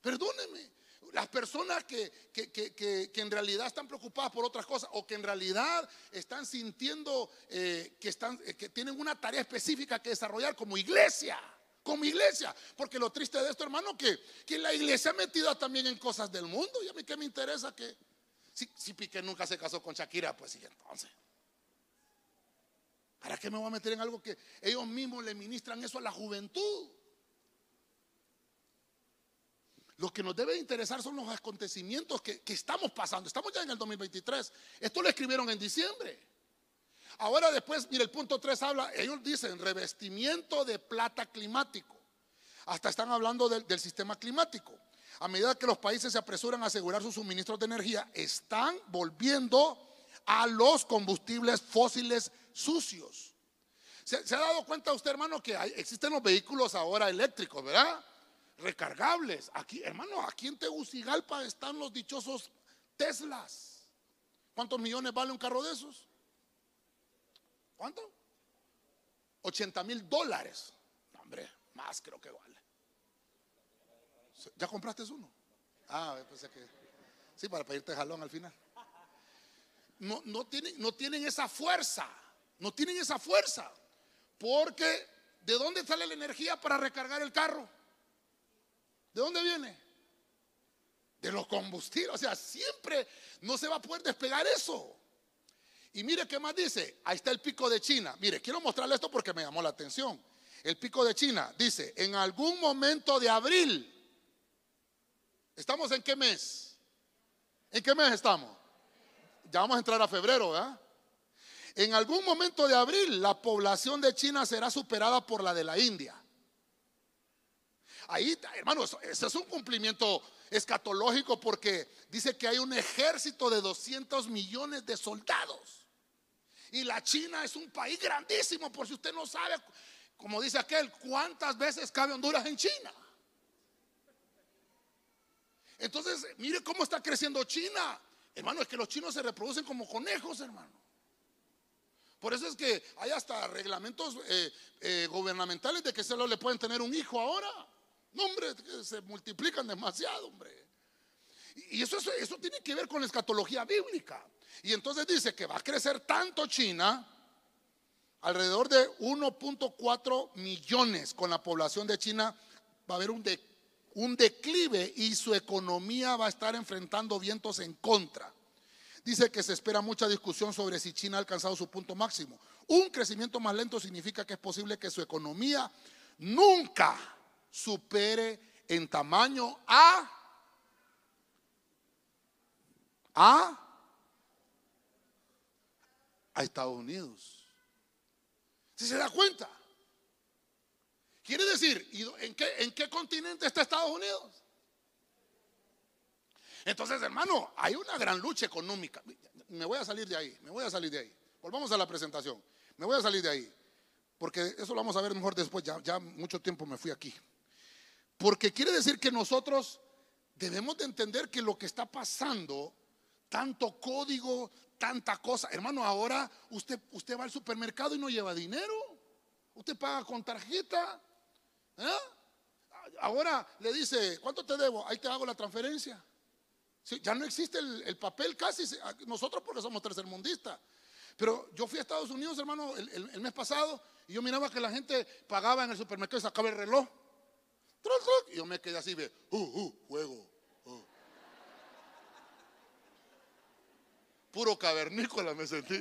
perdóneme. Las personas que, que, en realidad están preocupadas por otras cosas o que en realidad están sintiendo eh, que, están, eh, que tienen una tarea específica que desarrollar como iglesia como iglesia. Porque lo triste de esto, hermano, que, que la iglesia ha metido también en cosas del mundo. Y a mí que me interesa que si, si Piqué nunca se casó con Shakira, pues sí, entonces. ¿Para qué me voy a meter en algo que ellos mismos le ministran eso a la juventud? Lo que nos debe interesar son los acontecimientos que, que, estamos pasando. Estamos ya en el 2023. Esto lo escribieron en diciembre. Ahora después, mire, el punto 3 habla, ellos dicen revestimiento de plata climático. Hasta están hablando del, sistema climático. A medida que los países se apresuran a asegurar sus suministros de energía, están volviendo a los combustibles fósiles sucios. ¿Se, ha dado cuenta usted, hermano, que existen los vehículos ahora eléctricos, ¿verdad? Recargables. Aquí, hermano, aquí en Tegucigalpa están los dichosos Teslas. ¿Cuántos millones vale un carro de esos? ¿Cuánto? 80 mil dólares. hombre, más creo que vale. ¿Ya compraste uno? Ah, pensé que. Sí, para pedirte jalón al final. No, no, tienen, no tienen esa fuerza. No tienen esa fuerza. Porque, ¿de dónde sale la energía para recargar el carro? ¿De dónde viene? De los combustibles. O sea, siempre no se va a poder despegar eso. Y mire qué más dice. Ahí está el pico de China. Mire, quiero mostrarle esto porque me llamó la atención. El pico de China dice, en algún momento de abril, ¿estamos en qué mes? ¿En qué mes estamos? Ya vamos a entrar a febrero, ¿verdad? En algún momento de abril, la población de China será superada por la de la India. Ahí, hermanos, ese es un cumplimiento escatológico porque dice que hay un ejército de 200 millones de soldados. Y la China es un país grandísimo, por si usted no sabe, como dice aquel, cuántas veces cabe Honduras en China. Entonces, mire cómo está creciendo China. Hermano, es que los chinos se reproducen como conejos, hermano. Por eso es que hay hasta reglamentos eh, eh, gubernamentales de que solo le pueden tener un hijo ahora. No, hombre, se multiplican demasiado, hombre. Y eso, eso tiene que ver con la escatología bíblica. Y entonces dice que va a crecer tanto China, alrededor de 1.4 millones con la población de China, va a haber un, un declive y su economía va a estar enfrentando vientos en contra. Dice que se espera mucha discusión sobre si China ha alcanzado su punto máximo. Un crecimiento más lento significa que es posible que su economía nunca supere en tamaño a a a Estados Unidos. Si se da cuenta? Quiere decir, ¿en qué, ¿en qué continente está Estados Unidos? Entonces, hermano, hay una gran lucha económica. Me voy a salir de ahí, me voy a salir de ahí. Volvamos a la presentación. Me voy a salir de ahí. Porque eso lo vamos a ver mejor después. Ya, ya mucho tiempo me fui aquí. Porque quiere decir que nosotros debemos de entender que lo que está pasando, tanto código, tanta cosa. Hermano, ahora usted, usted va al supermercado y no lleva dinero. Usted paga con tarjeta. ¿eh? Ahora le dice, ¿cuánto te debo? Ahí te hago la transferencia. ya no existe el, papel casi. Nosotros porque somos tercermundistas. Pero yo fui a Estados Unidos, hermano, el, mes pasado y yo miraba que la gente pagaba en el supermercado y sacaba el reloj. Y yo me quedé así, ve, uh, uh, juego. Puro cavernícola me sentí.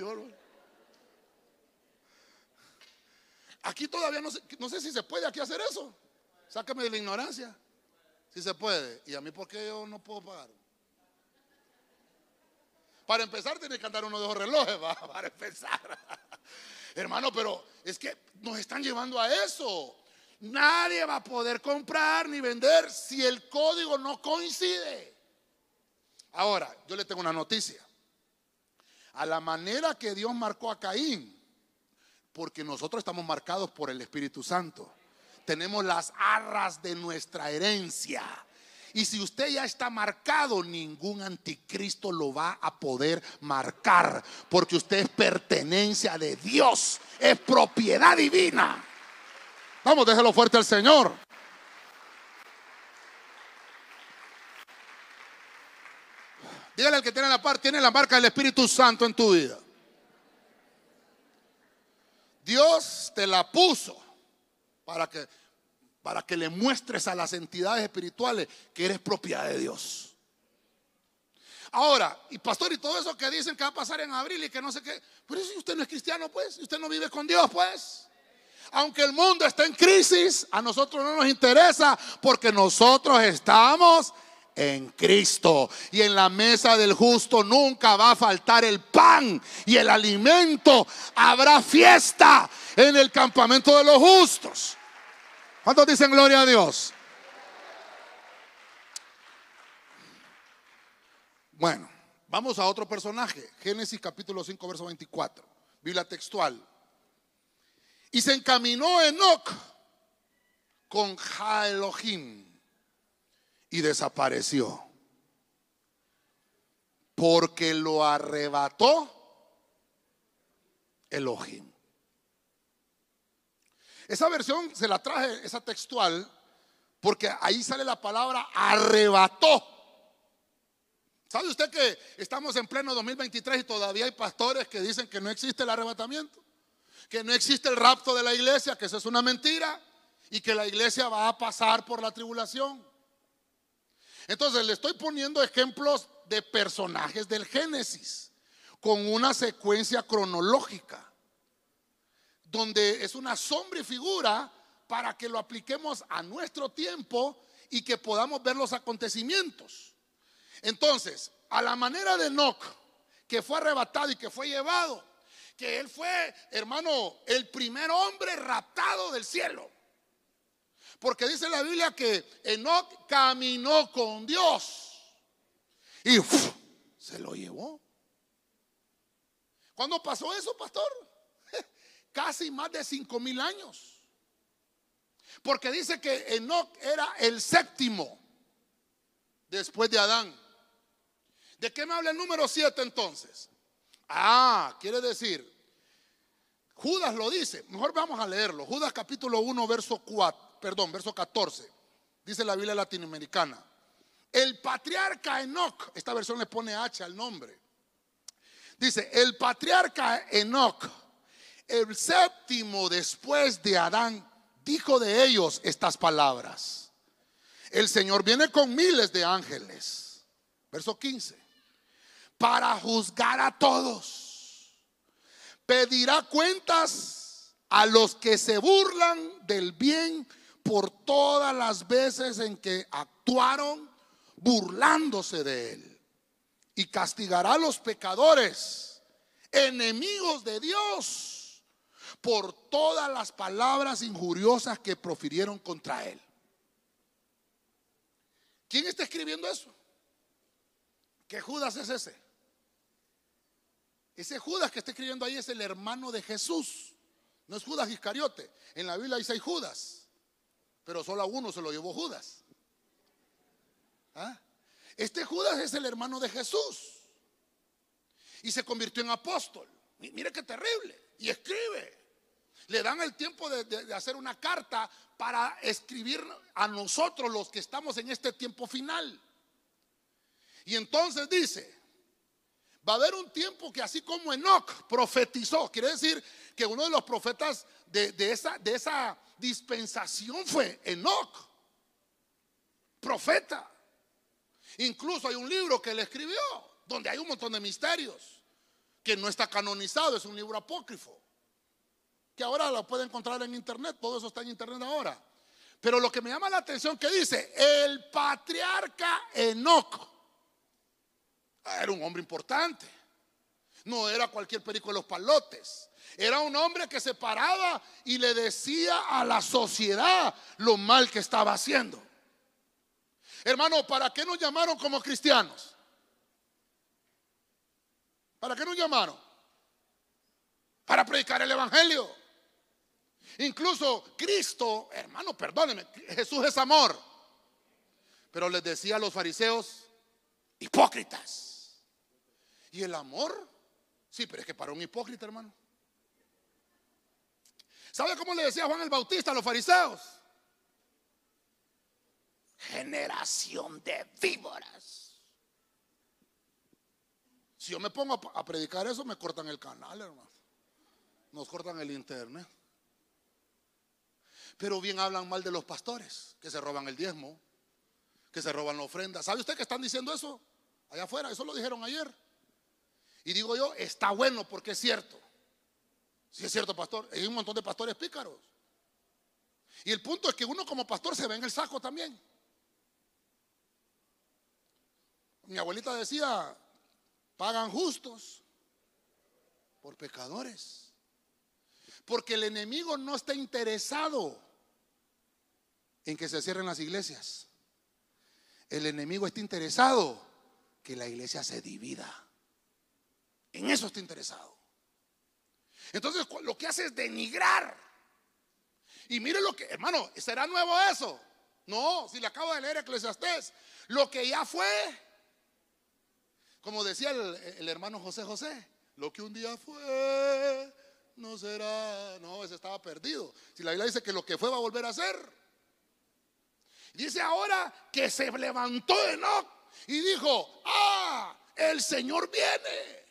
Aquí todavía no sé, no sé si se puede aquí hacer eso. Sácame de la ignorancia. Si se puede. ¿Y a mí por qué yo no puedo pagar? Para empezar tiene que andar uno de esos relojes, para empezar. Hermano, pero es que nos están llevando a eso. Nadie va a poder comprar ni vender si el código no coincide. Ahora, yo le tengo una noticia. A la manera que Dios marcó a Caín, porque nosotros estamos marcados por el Espíritu Santo. Tenemos las arras de nuestra herencia. Y si usted ya está marcado, ningún anticristo lo va a poder marcar, porque usted es pertenencia de Dios, es propiedad divina. Vamos, déjelo fuerte al Señor. Dígale al que tiene la par, tiene la marca del Espíritu Santo en tu vida. Dios te la puso para que, para que le muestres a las entidades espirituales que eres propiedad de Dios. Ahora, y pastor, y todo eso que dicen que va a pasar en abril y que no sé qué, pero si usted no es cristiano, pues, usted no vive con Dios, pues. Aunque el mundo está en crisis, a nosotros no nos interesa porque nosotros estamos en Cristo. Y en la mesa del justo nunca va a faltar el pan y el alimento. Habrá fiesta en el campamento de los justos. ¿Cuántos dicen gloria a Dios? Bueno, vamos a otro personaje. Génesis capítulo 5, verso 24. Biblia textual. Y se encaminó Enoch con Jaelohim y desapareció. Porque lo arrebató Elohim. Esa versión se la traje, esa textual, porque ahí sale la palabra arrebató. ¿Sabe usted que estamos en pleno 2023 y todavía hay pastores que dicen que no existe el arrebatamiento? Que no existe el rapto de la iglesia, que eso es una mentira y que la iglesia va a pasar por la tribulación. Entonces le estoy poniendo ejemplos de personajes del Génesis con una secuencia cronológica, donde es una sombra y figura para que lo apliquemos a nuestro tiempo y que podamos ver los acontecimientos. Entonces, a la manera de Enoch, que fue arrebatado y que fue llevado, que él fue, hermano, el primer hombre raptado del cielo. Porque dice la Biblia que Enoch caminó con Dios y se lo llevó. ¿Cuándo pasó eso, pastor? Casi más de cinco mil años. Porque dice que Enoch era el séptimo después de Adán. ¿De qué me habla el número siete entonces? Ah, quiere decir, Judas lo dice, mejor vamos a leerlo. Judas capítulo 1, verso 4 perdón, verso 14. Dice la Biblia latinoamericana. El patriarca Enoch, esta versión le pone H al nombre. Dice, el patriarca Enoch, el séptimo después de Adán, dijo de ellos estas palabras. El Señor viene con miles de ángeles. Verso 15. Para juzgar a todos. Pedirá cuentas a los que se burlan del bien por todas las veces en que actuaron burlándose de él. Y castigará a los pecadores, enemigos de Dios, por todas las palabras injuriosas que profirieron contra él. ¿Quién está escribiendo eso? ¿Qué Judas es ese? Ese Judas que está escribiendo ahí es el hermano de Jesús. No es Judas Iscariote. En la Biblia dice hay Judas pero solo a uno se lo llevó Judas. ¿Ah? Este Judas es el hermano de Jesús y se convirtió en apóstol. Mire qué terrible. Y escribe. Le dan el tiempo de, de, hacer una carta para escribir a nosotros los que estamos en este tiempo final. Y entonces dice, va a haber un tiempo que así como Enoch profetizó, quiere decir que uno de los profetas de, de esa, de esa dispensación fue Enoch, profeta. Incluso hay un libro que él escribió donde hay un montón de misterios que no está canonizado, es un libro apócrifo, que ahora lo puede encontrar en internet, todo eso está en internet ahora. Pero lo que me llama la atención que dice, el patriarca Enoch era un hombre importante. No era cualquier perico de los palotes. Era un hombre que se paraba y le decía a la sociedad lo mal que estaba haciendo. Hermano, ¿para qué nos llamaron como cristianos? ¿Para qué nos llamaron? Para predicar el Evangelio. Incluso Cristo, hermano, perdóneme, Jesús es amor. Pero les decía a los fariseos, hipócritas. ¿Y el amor? Sí, pero es que para un hipócrita, hermano. ¿Sabe cómo le decía Juan el Bautista a los fariseos? Generación de víboras. Si yo me pongo a predicar eso, me cortan el canal, hermano. Nos cortan el internet. Pero bien hablan mal de los pastores, que se roban el diezmo, que se roban la ofrenda. ¿Sabe usted que están diciendo eso? Allá afuera, eso lo dijeron ayer. Y digo yo, está bueno porque es cierto. Si es cierto, pastor, hay un montón de pastores pícaros. Y el punto es que uno como pastor se ve en el saco también. Mi abuelita decía, pagan justos por pecadores. Porque el enemigo no está interesado en que se cierren las iglesias. El enemigo está interesado que la iglesia se divida. En eso está interesado. Entonces lo que hace es denigrar. Y mire lo que, hermano, ¿será nuevo eso? No, si le acabo de leer Eclesiastés, lo que ya fue, como decía el, el hermano José José, lo que un día fue, no será, no, ese estaba perdido. Si la Biblia dice que lo que fue va a volver a ser. Dice ahora que se levantó Enoch y dijo, ah, el Señor viene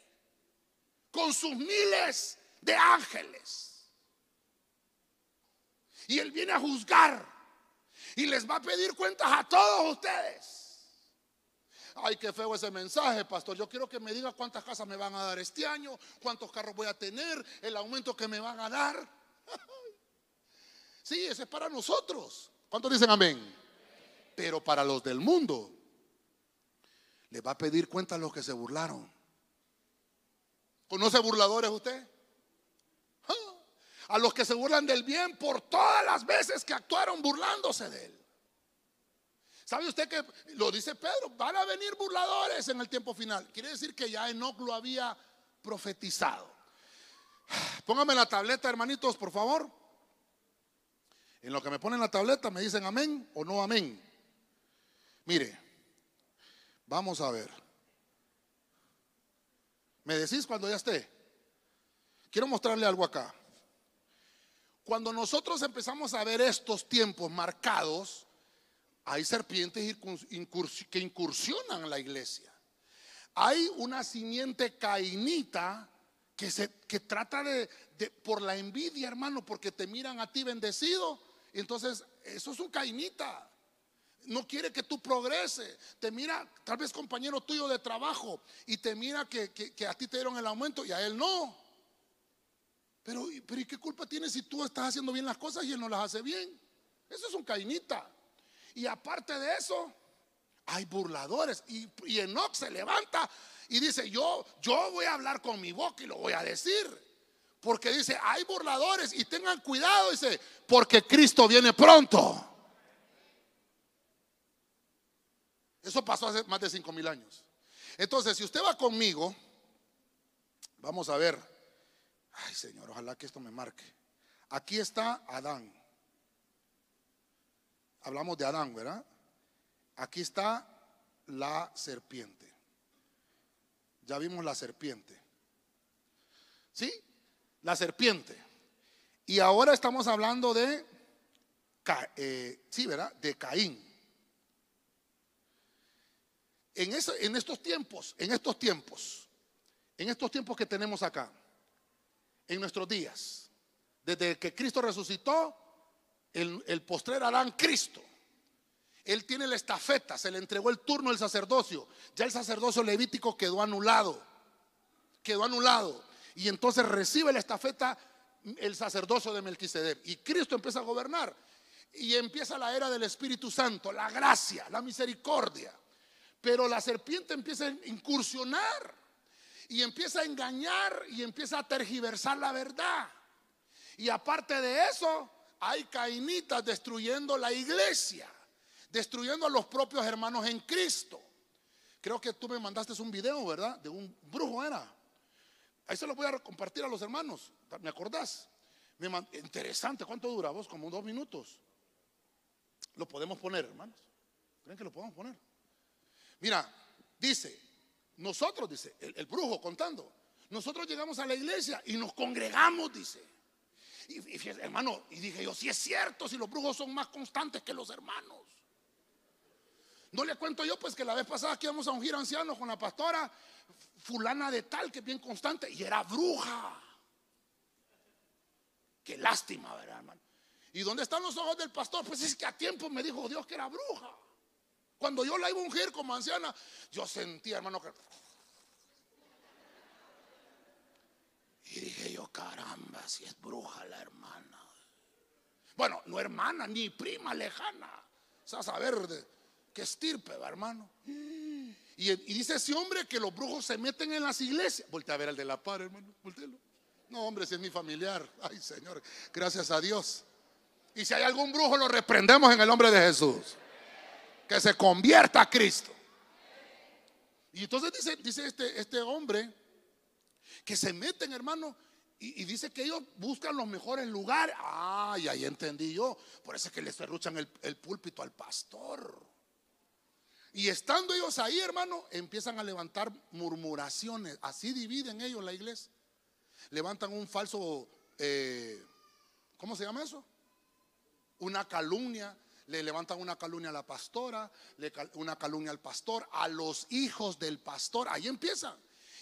con sus miles de ángeles. Y Él viene a juzgar y les va a pedir cuentas a todos ustedes. Ay, qué feo ese mensaje, pastor. Yo quiero que me diga cuántas casas me van a dar este año, cuántos carros voy a tener, el aumento que me van a dar. Sí, ese es para nosotros. ¿Cuántos dicen amén? Pero para los del mundo, le va a pedir cuenta a los que se burlaron. ¿Conoce burladores usted? A los que se burlan del bien por todas las veces que actuaron burlándose de él. ¿Sabe usted que lo dice Pedro? Van a venir burladores en el tiempo final. Quiere decir que ya Enoch lo había profetizado. Póngame la tableta, hermanitos, por favor. En lo que me ponen la tableta me dicen amén o no amén. Mire, vamos a ver. ¿Me decís cuando ya esté? Quiero mostrarle algo acá. Cuando nosotros empezamos a ver estos tiempos marcados, hay serpientes que incursionan en la iglesia. Hay una simiente cainita que, se, que trata de, de, por la envidia, hermano, porque te miran a ti bendecido. Entonces, eso es un cainita no quiere que tú progreses. Te mira, tal vez compañero tuyo de trabajo, y te mira que, a ti te dieron el aumento y a él no. Pero, pero ¿y qué culpa tiene si tú estás haciendo bien las cosas y él no las hace bien? Eso es un cainita. Y aparte de eso, hay burladores. Y, y Enoch se levanta y dice, yo, yo voy a hablar con mi boca y lo voy a decir. Porque dice, hay burladores y tengan cuidado, dice, porque Cristo viene pronto. Eso pasó hace más de cinco mil años. Entonces, si usted va conmigo, vamos a ver. Ay, Señor, ojalá que esto me marque. Aquí está Adán. Hablamos de Adán, ¿verdad? Aquí está la serpiente. Ya vimos la serpiente. ¿Sí? La serpiente. Y ahora estamos hablando de, eh, sí, ¿verdad? De Caín. En, estos tiempos, en estos tiempos, en estos tiempos que tenemos acá, en nuestros días, desde que Cristo resucitó, el, postrer Adán Cristo. Él tiene la estafeta, se le entregó el turno del sacerdocio. Ya el sacerdocio levítico quedó anulado. Quedó anulado. Y entonces recibe la estafeta el sacerdocio de Melquisedec. Y Cristo empieza a gobernar. Y empieza la era del Espíritu Santo, la gracia, la misericordia. Pero la serpiente empieza a incursionar. y empieza a engañar y empieza a tergiversar la verdad. Y aparte de eso, hay cainitas destruyendo la iglesia, destruyendo a los propios hermanos en Cristo. Creo que tú me mandaste un video, ¿verdad? De un brujo era. Ahí se lo voy a compartir a los hermanos. ¿Me acordás? interesante, ¿cuánto dura vos? Como dos minutos. Lo podemos poner, hermanos. ¿Creen que lo podemos poner? Mira, dice, nosotros, dice, el, brujo contando, nosotros llegamos a la iglesia y nos congregamos, dice. Y, hermano, y dije yo, si es cierto, si los brujos son más constantes que los hermanos. No le cuento yo, pues que la vez pasada que íbamos a ungir ancianos con la pastora, fulana de tal, que es bien constante, y era bruja. Qué lástima, ¿verdad, hermano? ¿Y dónde están los ojos del pastor? Pues es que a tiempo me dijo Dios que era bruja. Cuando yo la iba a ungir como anciana, yo sentía, hermano, que... Y dije yo, caramba, si es bruja la hermana. Bueno, no hermana, ni prima lejana. O sea, saber de qué estirpe, hermano. Y, dice ese hombre que los brujos se meten en las iglesias. Voltea a ver al de la par, hermano. Volteelo. No, hombre, si es mi familiar. Ay, Señor, gracias a Dios. Y si hay algún brujo, lo reprendemos en el nombre de Jesús. Que se convierta a Cristo. Y entonces dice, dice este, este hombre que se meten, hermano, y, dice que ellos buscan los mejores lugares. Ay, ahí entendí yo. Por eso es que le cerruchan el, el púlpito al pastor. Y estando ellos ahí, hermano, empiezan a levantar murmuraciones. Así dividen ellos la iglesia. Levantan un falso, eh, ¿cómo se llama eso? Una calumnia. Le levantan una calumnia a la pastora, una calumnia al pastor, a los hijos del pastor. Ahí empiezan.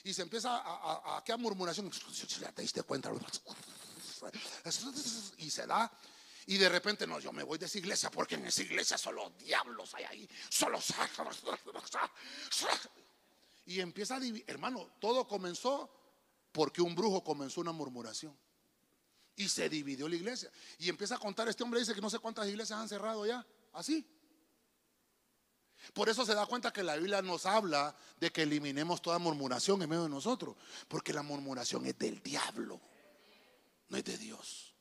Y se empieza a, a, a, murmuración. Te diste cuenta. Y se da y de repente, no, yo me voy de esa iglesia porque en esa iglesia solo diablos hay ahí. Solo. Y empieza a dividir. Hermano, todo comenzó porque un brujo comenzó una murmuración. Y se dividió la iglesia. Y empieza a contar, este hombre dice que no sé cuántas iglesias han cerrado ya. Así. Por eso se da cuenta que la Biblia nos habla de que eliminemos toda murmuración en medio de nosotros. Porque la murmuración es del diablo, no es de Dios.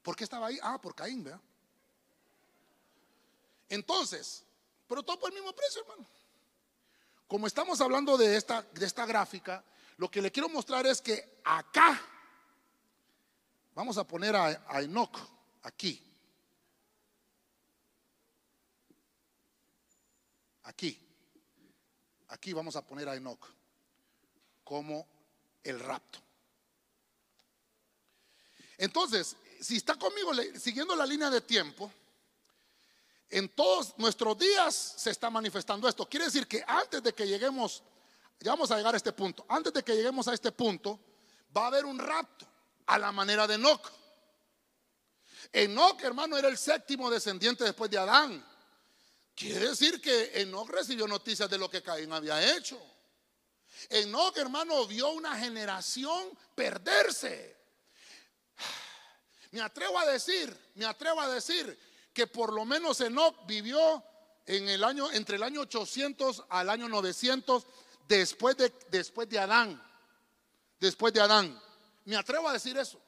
¿Por qué estaba ahí? Ah, por Caín, ¿verdad? Entonces, pero todo por el mismo precio, hermano. Como estamos hablando de esta, de esta gráfica, lo que le quiero mostrar es que acá, vamos a poner a, Enoch aquí. Aquí. Aquí vamos a poner a Enoch como el rapto. Entonces, si está conmigo siguiendo la línea de tiempo, en todos nuestros días se está manifestando esto. Quiere decir que antes de que lleguemos, ya vamos a llegar a este punto, antes de que lleguemos a este punto, va a haber un rapto a la manera de Enoch. Enoch, hermano, era el séptimo descendiente después de Adán. Quiere decir que Enoch recibió noticias de lo que Caín había hecho. Enoch, hermano, vio una generación perderse. Me atrevo a decir, me atrevo a decir que por lo menos Enoch vivió en el año entre el año 800 al año 900 después de después de Adán. Después de Adán. Me atrevo a decir eso.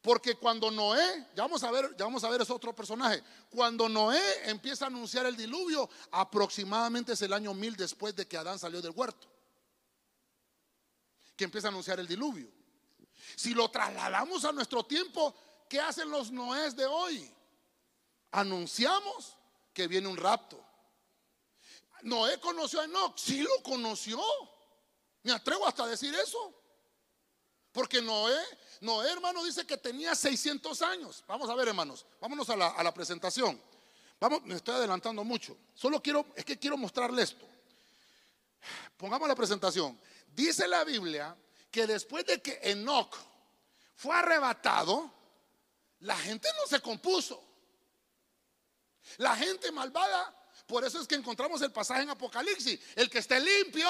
Porque cuando Noé, ya vamos a ver, ya vamos a ver es otro personaje. Cuando Noé empieza a anunciar el diluvio, aproximadamente es el año 1000 después de que Adán salió del huerto. Que empieza a anunciar el diluvio. Si lo trasladamos a nuestro tiempo, ¿qué hacen los Noés de hoy? Anunciamos que viene un rapto. Noé conoció a Enoch, sí lo conoció. Me atrevo hasta a decir eso. Porque Noé, Noé hermano dice que tenía 600 años. Vamos a ver hermanos, vámonos a la, presentación. Vamos, me estoy adelantando mucho. Solo quiero, es que quiero mostrarle esto. Pongamos la presentación. Dice la Biblia que después de que Enoch fue arrebatado, la gente no se compuso. La gente malvada, por eso es que encontramos el pasaje en Apocalipsis, el que esté limpio,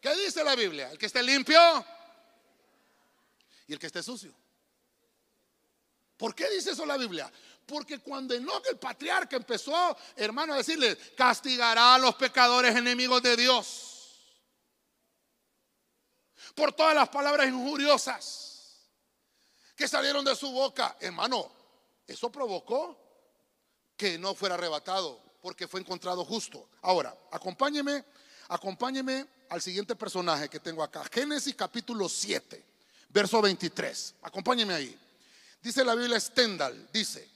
¿qué dice la Biblia? El que esté limpio y el que esté sucio. ¿Por qué dice eso la Biblia? Porque cuando Enoch el patriarca empezó, hermano, a decirle, castigará a los pecadores enemigos de Dios. por todas las palabras injuriosas que salieron de su boca. Hermano, eso provocó que no fuera arrebatado porque fue encontrado justo. Ahora, acompáñeme, acompáñeme al siguiente personaje que tengo acá. Génesis capítulo 7, verso 23. Acompáñeme ahí. Dice la Biblia Stendhal, dice,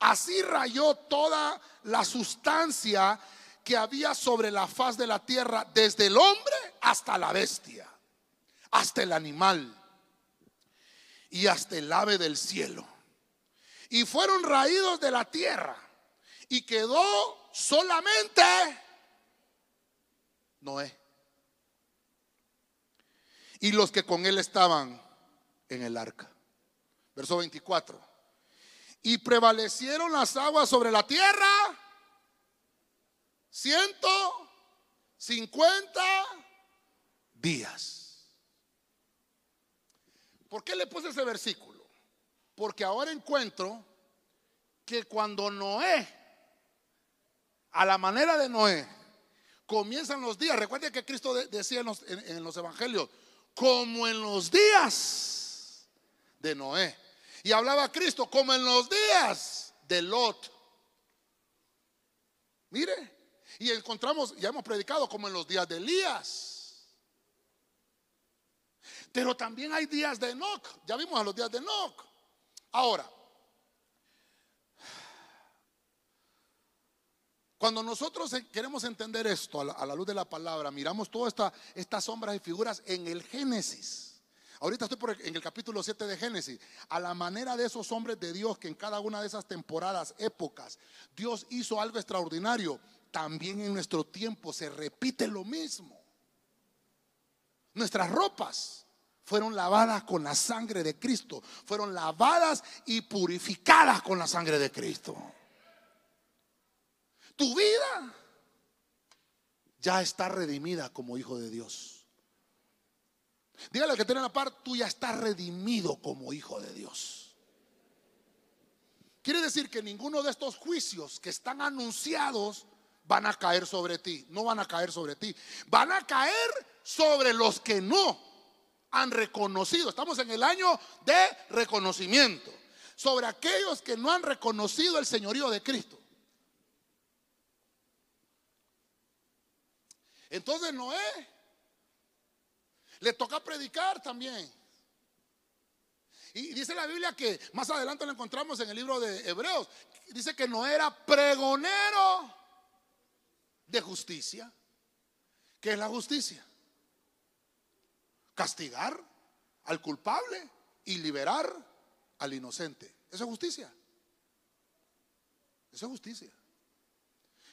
así rayó toda la sustancia que había sobre la faz de la tierra, desde el hombre hasta la bestia, hasta el animal y hasta el ave del cielo. Y fueron raídos de la tierra y quedó solamente Noé. Y los que con él estaban en el arca. Verso 24. Y prevalecieron las aguas sobre la tierra. 150 días. ¿Por qué le puse ese versículo? Porque ahora encuentro que cuando Noé a la manera de Noé, comienzan los días. Recuerden que Cristo decía en los, evangelios, como en los días de Noé. Y hablaba Cristo como en los días de Lot. Mire, y encontramos, ya hemos predicado como en los días de Elías. Pero también hay días de Enoch. Ya vimos a los días de Enoch. Ahora, Cuando nosotros queremos entender esto a la, luz de la palabra, miramos todas estas sombras y figuras en el Génesis. Ahorita estoy en el capítulo 7 de Génesis. A la manera de esos hombres de Dios que en cada una de esas temporadas, épocas, Dios hizo algo extraordinario. También en nuestro tiempo se repite lo mismo. Nuestras ropas fueron lavadas con la sangre de Cristo. Fueron lavadas y purificadas con la sangre de Cristo tu vida ya está redimida como hijo de Dios. Dígale que tiene la par, tú ya estás redimido como hijo de Dios. Quiere decir que ninguno de estos juicios que están anunciados van a caer sobre ti. No van a caer sobre ti. Van a caer sobre los que no han reconocido. Estamos en el año de reconocimiento. Sobre aquellos que no han reconocido el señorío de Cristo. Entonces Noé le toca predicar también. Y dice la Biblia que más adelante lo encontramos en el libro de Hebreos. Dice que Noé era pregonero de justicia. ¿Qué es la justicia? Castigar al culpable y liberar al inocente. Eso es justicia. Eso es justicia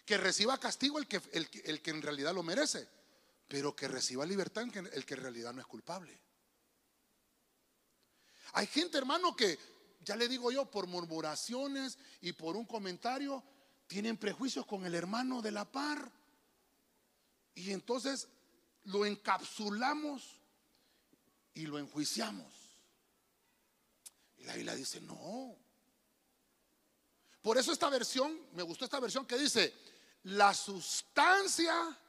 que reciba castigo el que, el, que en realidad lo merece, pero que reciba libertad el que en realidad no es culpable. Hay gente, hermano, que, ya le digo yo, por murmuraciones y por un comentario, tienen prejuicios con el hermano de la par. Y entonces lo encapsulamos y lo enjuiciamos. Y la Biblia dice, no. Por eso esta versión, me gustó esta versión que dice, la sustancia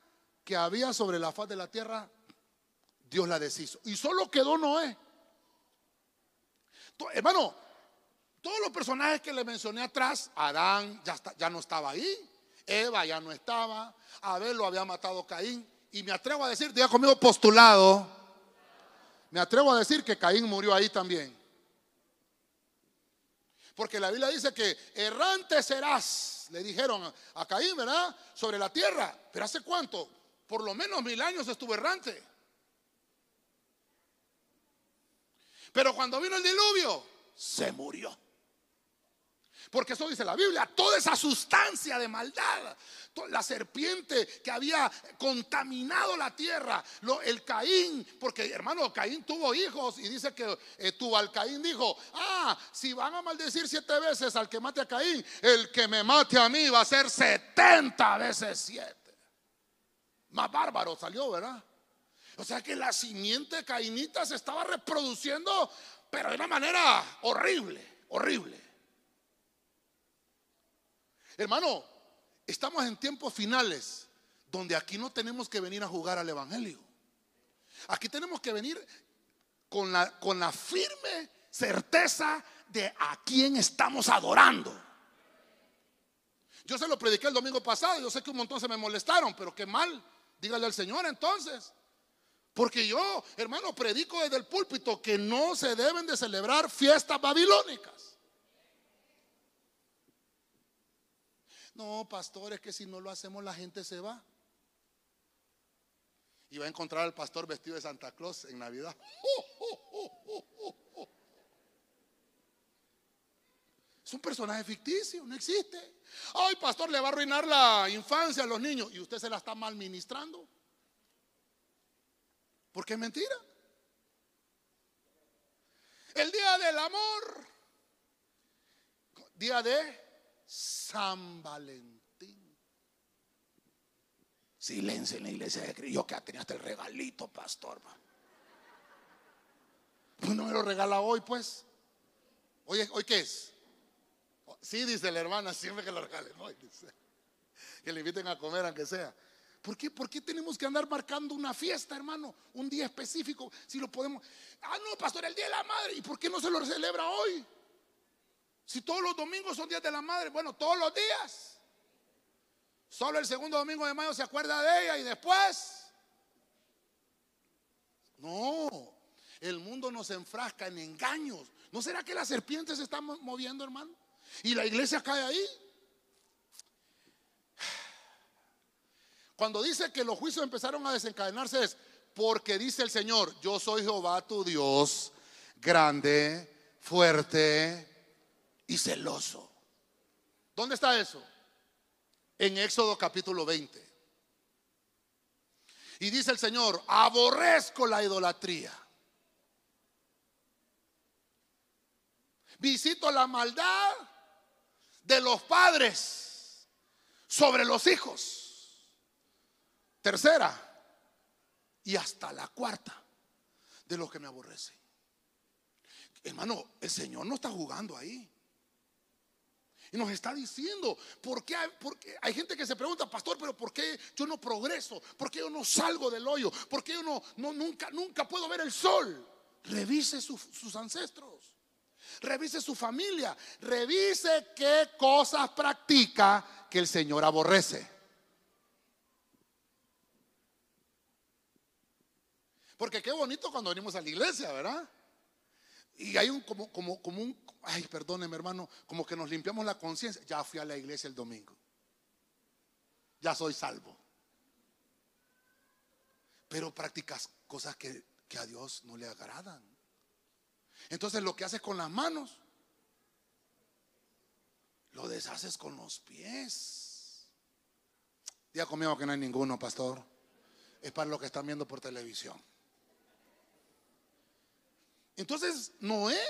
que había sobre la faz de la tierra, Dios la deshizo. Y solo quedó Noé. Hermano, todos los personajes que le mencioné atrás, Adán ya, ya no estaba ahí, Eva ya no estaba, Abel lo había matado Caín. Y me atrevo a decir, diga conmigo postulado, me atrevo a decir que Caín murió ahí también. Porque la Biblia dice que errante serás le dijeron a Caín, ¿verdad? Sobre la tierra. Pero ¿hace cuánto? Por lo menos mil años estuvo errante. Pero cuando vino el diluvio, se murió. Porque eso dice la Biblia, toda esa sustancia de maldad, la serpiente que había contaminado la tierra, el Caín, porque hermano, Caín tuvo hijos y dice que eh, tuvo al Caín dijo, ah, si van a maldecir siete veces al que mate a Caín, el que me mate a mí va a ser setenta veces siete. Más bárbaro salió, ¿verdad? O sea que la simiente cainita se estaba reproduciendo, pero de una manera horrible, horrible. Hermano, estamos en tiempos finales donde aquí no tenemos que venir a jugar al Evangelio. Aquí tenemos que venir con la, con la firme certeza de a quién estamos adorando. Yo se lo prediqué el domingo pasado, yo sé que un montón se me molestaron, pero qué mal. Dígale al Señor entonces. Porque yo, hermano, predico desde el púlpito que no se deben de celebrar fiestas babilónicas. No, pastor, es que si no lo hacemos la gente se va. Y va a encontrar al pastor vestido de Santa Claus en Navidad. Es un personaje ficticio, no existe. Ay, pastor, le va a arruinar la infancia a los niños y usted se la está mal ministrando. Porque es mentira. El día del amor, día de San Valentín. Silencio en la iglesia de Cristo. Yo que tenía hasta el regalito, pastor. Pues no me lo regala hoy, pues. Hoy, ¿Hoy qué es? Sí, dice la hermana, siempre que lo regalen hoy. Que le inviten a comer, aunque sea. ¿Por qué, ¿Por qué tenemos que andar marcando una fiesta, hermano? Un día específico, si lo podemos. Ah, no, pastor, el Día de la Madre. ¿Y por qué no se lo celebra hoy? Si todos los domingos son días de la Madre, bueno, todos los días. Solo el segundo domingo de mayo se acuerda de ella y después. No, el mundo nos enfrasca en engaños. ¿No será que la serpiente se está moviendo, hermano? Y la iglesia cae ahí. Cuando dice que los juicios empezaron a desencadenarse es porque dice el Señor, yo soy Jehová tu Dios, grande, fuerte y celoso. ¿Dónde está eso? En Éxodo capítulo 20. Y dice el Señor, aborrezco la idolatría. Visito la maldad de los padres sobre los hijos tercera y hasta la cuarta de los que me aborrecen. Hermano, el Señor no está jugando ahí. Y nos está diciendo, ¿por qué hay, porque hay gente que se pregunta, pastor, pero ¿por qué yo no progreso? ¿Por qué yo no salgo del hoyo? ¿Por qué yo no, no nunca, nunca puedo ver el sol? Revise sus ancestros, revise su familia, revise qué cosas practica que el Señor aborrece. Porque qué bonito cuando venimos a la iglesia, ¿verdad? Y hay un como, como, como un, ay, perdóneme hermano, como que nos limpiamos la conciencia. Ya fui a la iglesia el domingo. Ya soy salvo. Pero practicas cosas que, que a Dios no le agradan. Entonces lo que haces con las manos, lo deshaces con los pies. Diga conmigo que no hay ninguno, pastor. Es para lo que están viendo por televisión. Entonces, Noé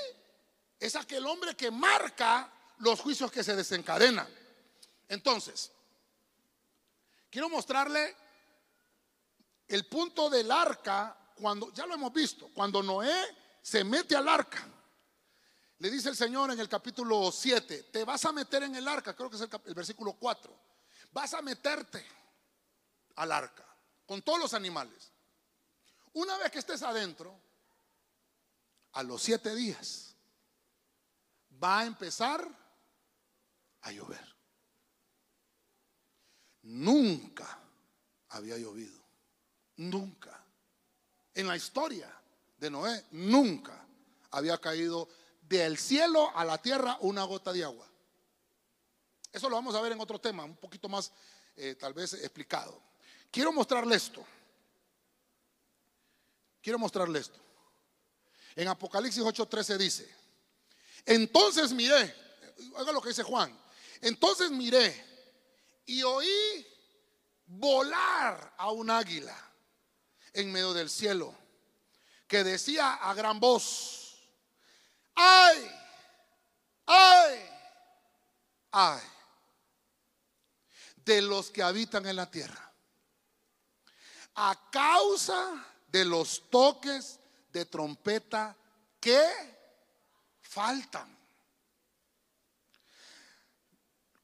es aquel hombre que marca los juicios que se desencadenan. Entonces, quiero mostrarle el punto del arca cuando, ya lo hemos visto, cuando Noé se mete al arca. Le dice el Señor en el capítulo 7, te vas a meter en el arca, creo que es el, versículo 4, vas a meterte al arca con todos los animales. Una vez que estés adentro, a los siete días va a empezar a llover. Nunca había llovido. Nunca. En la historia Noé, nunca había caído del cielo a la tierra una gota de agua. Eso lo vamos a ver en otro tema, un poquito más eh, tal vez explicado. Quiero mostrarle esto. Quiero mostrarle esto. En Apocalipsis 8:13 dice, entonces miré, oiga lo que dice Juan, entonces miré y oí volar a un águila en medio del cielo que decía a gran voz, ay, ay, ay, de los que habitan en la tierra, a causa de los toques de trompeta que faltan.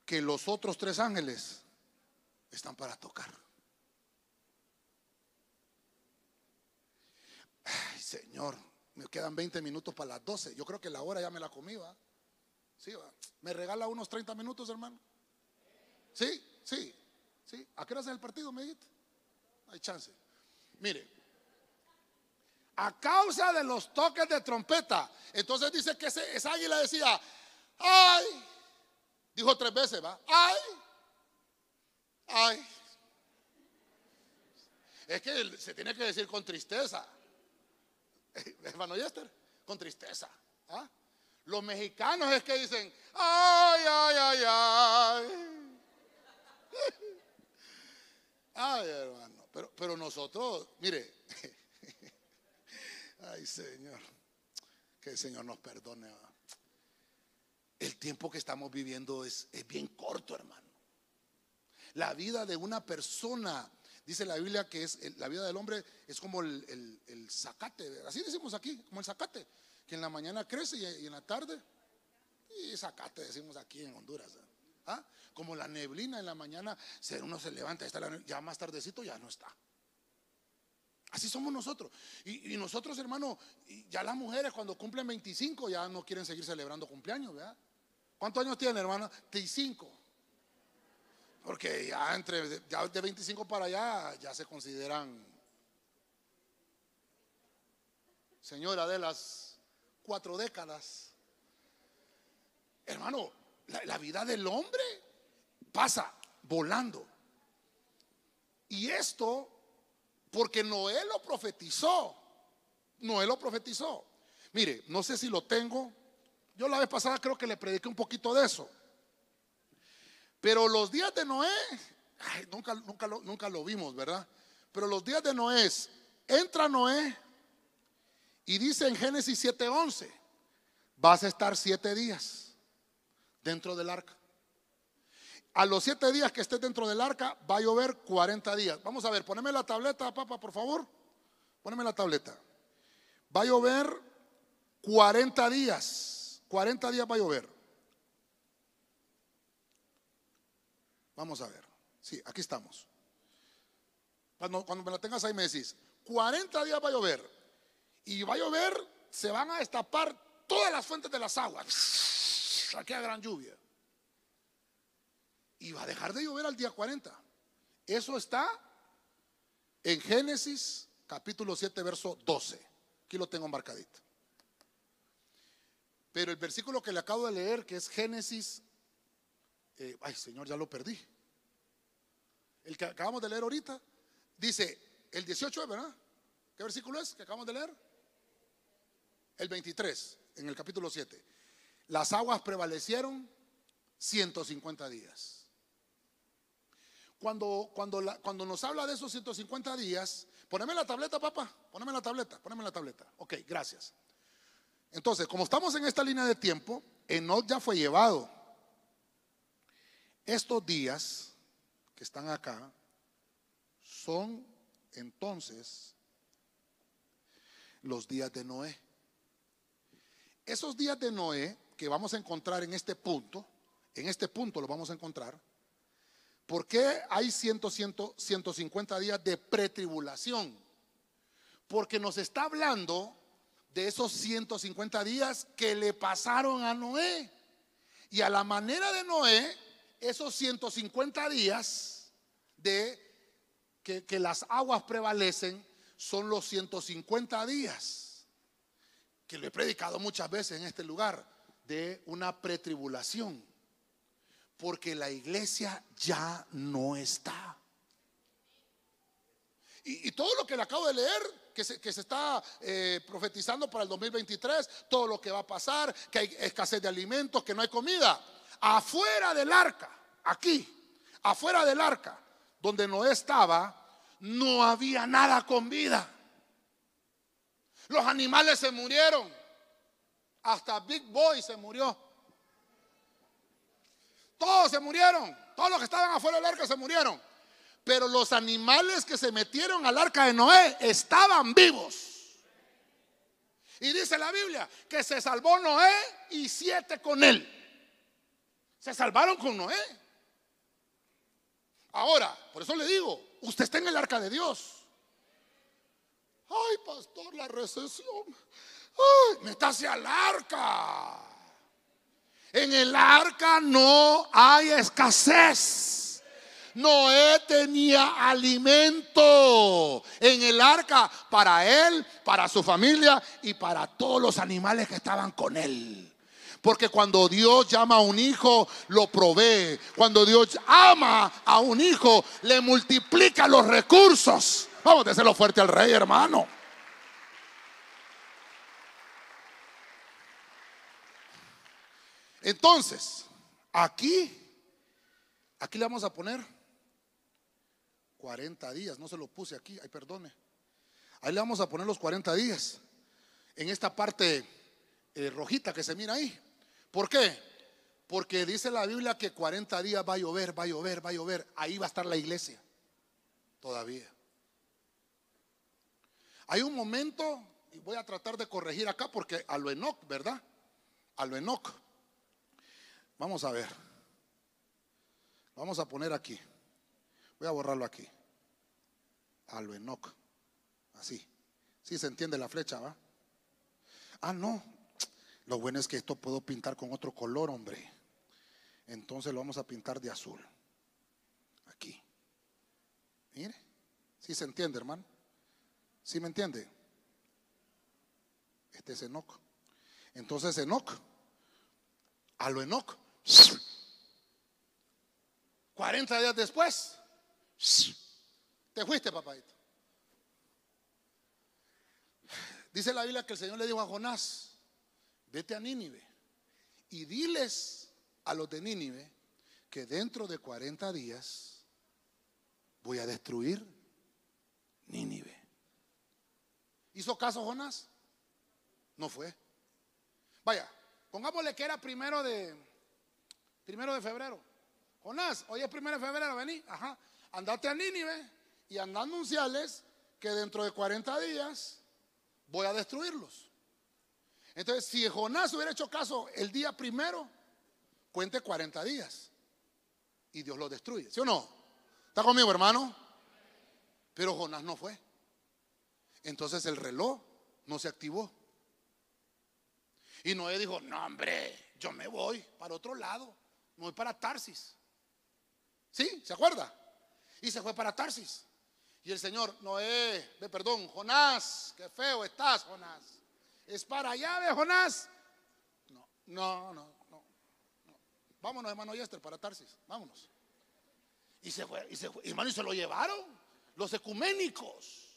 Que los otros tres ángeles están para tocar. Señor, me quedan 20 minutos para las 12. Yo creo que la hora ya me la comí, ¿va? Sí, ¿va? ¿Me regala unos 30 minutos, hermano? Sí, sí, sí. ¿A qué hora es el partido, me dijiste? Hay chance. Mire, a causa de los toques de trompeta, entonces dice que esa águila decía, ay, dijo tres veces, ¿va? Ay, ay. Es que se tiene que decir con tristeza. Hermano Yester, con tristeza. ¿ah? Los mexicanos es que dicen, ay, ay, ay, ay. Ay, hermano. Pero, pero nosotros, mire, ay, Señor, que el Señor nos perdone. El tiempo que estamos viviendo es, es bien corto, hermano. La vida de una persona Dice la Biblia que es la vida del hombre es como el, el, zacate, así decimos aquí, como el zacate, que en la mañana crece y, en la tarde, y zacate decimos aquí en Honduras. ¿ah? Como la neblina en la mañana, uno se levanta, está ya más tardecito ya no está. Así somos nosotros. Y, nosotros, hermano, ya las mujeres cuando cumplen 25 ya no quieren seguir celebrando cumpleaños, ¿verdad? ¿Cuántos años tienen, hermano? 25. Porque ya entre ya de 25 para allá ya se consideran señora de las cuatro décadas. Hermano, la, vida del hombre pasa volando. Y esto porque Noé lo profetizó. Noé lo profetizó. Mire, no sé si lo tengo. Yo la vez pasada creo que le prediqué un poquito de eso. Pero los días de Noé, nunca, nunca, lo, nunca lo vimos, ¿verdad? Pero los días de Noé, entra Noé y dice en Génesis 7:11, vas a estar siete días dentro del arca. A los siete días que estés dentro del arca va a llover 40 días. Vamos a ver, poneme la tableta, papá, por favor. Poneme la tableta. Va a llover 40 días. 40 días va a llover. Vamos a ver. Sí, aquí estamos. Cuando, me la tengas ahí me decís, 40 días va a llover. Y va a llover, se van a destapar todas las fuentes de las aguas. Aquí gran lluvia. Y va a dejar de llover al día 40. Eso está en Génesis capítulo 7, verso 12. Aquí lo tengo marcadito. Pero el versículo que le acabo de leer, que es Génesis eh, ay Señor, ya lo perdí. El que acabamos de leer ahorita, dice el 18, ¿verdad? ¿Qué versículo es que acabamos de leer? El 23, en el capítulo 7. Las aguas prevalecieron 150 días. Cuando, cuando, cuando nos habla de esos 150 días, poneme la tableta, papá, poneme la tableta, poneme la tableta. Ok, gracias. Entonces, como estamos en esta línea de tiempo, Enoch ya fue llevado estos días que están acá son entonces los días de Noé. Esos días de Noé que vamos a encontrar en este punto, en este punto lo vamos a encontrar, ¿por qué hay 100, 150 días de pretribulación? Porque nos está hablando de esos 150 días que le pasaron a Noé. Y a la manera de Noé, esos 150 días de que, las aguas prevalecen son los 150 días, que lo he predicado muchas veces en este lugar, de una pretribulación, porque la iglesia ya no está. Y, todo lo que le acabo de leer, que se, está eh, profetizando para el 2023, todo lo que va a pasar, que hay escasez de alimentos, que no hay comida, afuera del arca, aquí, afuera del arca, donde Noé estaba, no había nada con vida. Los animales se murieron. Hasta Big Boy se murió. Todos se murieron. Todos los que estaban afuera del arca se murieron. Pero los animales que se metieron al arca de Noé estaban vivos. Y dice la Biblia que se salvó Noé y siete con él. Se salvaron con Noé. Ahora, por eso le digo, usted está en el arca de Dios. Ay, pastor, la recesión. Ay, hacia el arca. En el arca no hay escasez. Noé tenía alimento en el arca para él, para su familia y para todos los animales que estaban con él. Porque cuando Dios llama a un hijo, lo provee. Cuando Dios ama a un hijo, le multiplica los recursos. Vamos a hacerlo fuerte al rey, hermano. Entonces, aquí, aquí le vamos a poner 40 días. No se lo puse aquí, ay, perdone. Ahí le vamos a poner los 40 días. En esta parte eh, rojita que se mira ahí. ¿Por qué? Porque dice la Biblia que 40 días va a llover, va a llover, va a llover. Ahí va a estar la iglesia. Todavía. Hay un momento, y voy a tratar de corregir acá porque a lo ¿verdad? A lo. Vamos a ver. Vamos a poner aquí. Voy a borrarlo aquí. A lo. Así. Sí se entiende la flecha, ¿va? Ah, no. Lo bueno es que esto puedo pintar con otro color, hombre. Entonces lo vamos a pintar de azul. Aquí. Mire. Sí se entiende, hermano. ¿Sí me entiende? Este es Enoch. Entonces Enoch, a lo Enoch, 40 días después, te fuiste, papadito. Dice la Biblia que el Señor le dijo a Jonás, vete a Nínive y diles a los de Nínive que dentro de 40 días voy a destruir Nínive. ¿Hizo caso Jonás? No fue. Vaya, pongámosle que era primero de primero de febrero. Jonás, hoy es primero de febrero, vení, ajá, andate a Nínive y anda a anunciarles que dentro de 40 días voy a destruirlos. Entonces, si Jonás hubiera hecho caso el día primero, cuente 40 días y Dios lo destruye, ¿sí o no? ¿Está conmigo, hermano? Pero Jonás no fue. Entonces el reloj no se activó. Y Noé dijo, no hombre, yo me voy para otro lado, me voy para Tarsis. ¿Sí? ¿Se acuerda? Y se fue para Tarsis. Y el Señor, Noé, perdón, Jonás, qué feo estás, Jonás. ¿Es para allá de Jonás? No, no, no, no. Vámonos, hermano Yester, para Tarsis, vámonos. Y se fue, y se fue, hermano, y se lo llevaron los ecuménicos.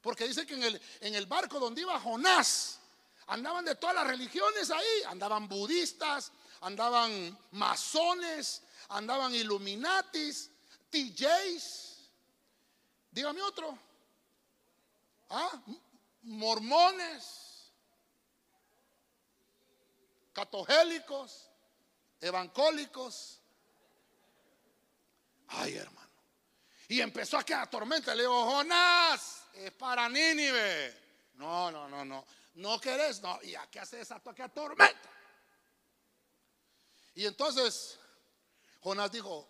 Porque dice que en el, en el barco donde iba Jonás, andaban de todas las religiones ahí, andaban budistas, andaban masones, andaban illuminatis, TJs, dígame otro, ¿Ah? mormones, catogélicos, evancólicos. Ay, hermano. Y empezó a quedar tormenta. Le digo, Jonás, es para Nínive. No, no, no, no. No querés, no. ¿Y a qué hace esa que tormenta? Y entonces Jonás dijo,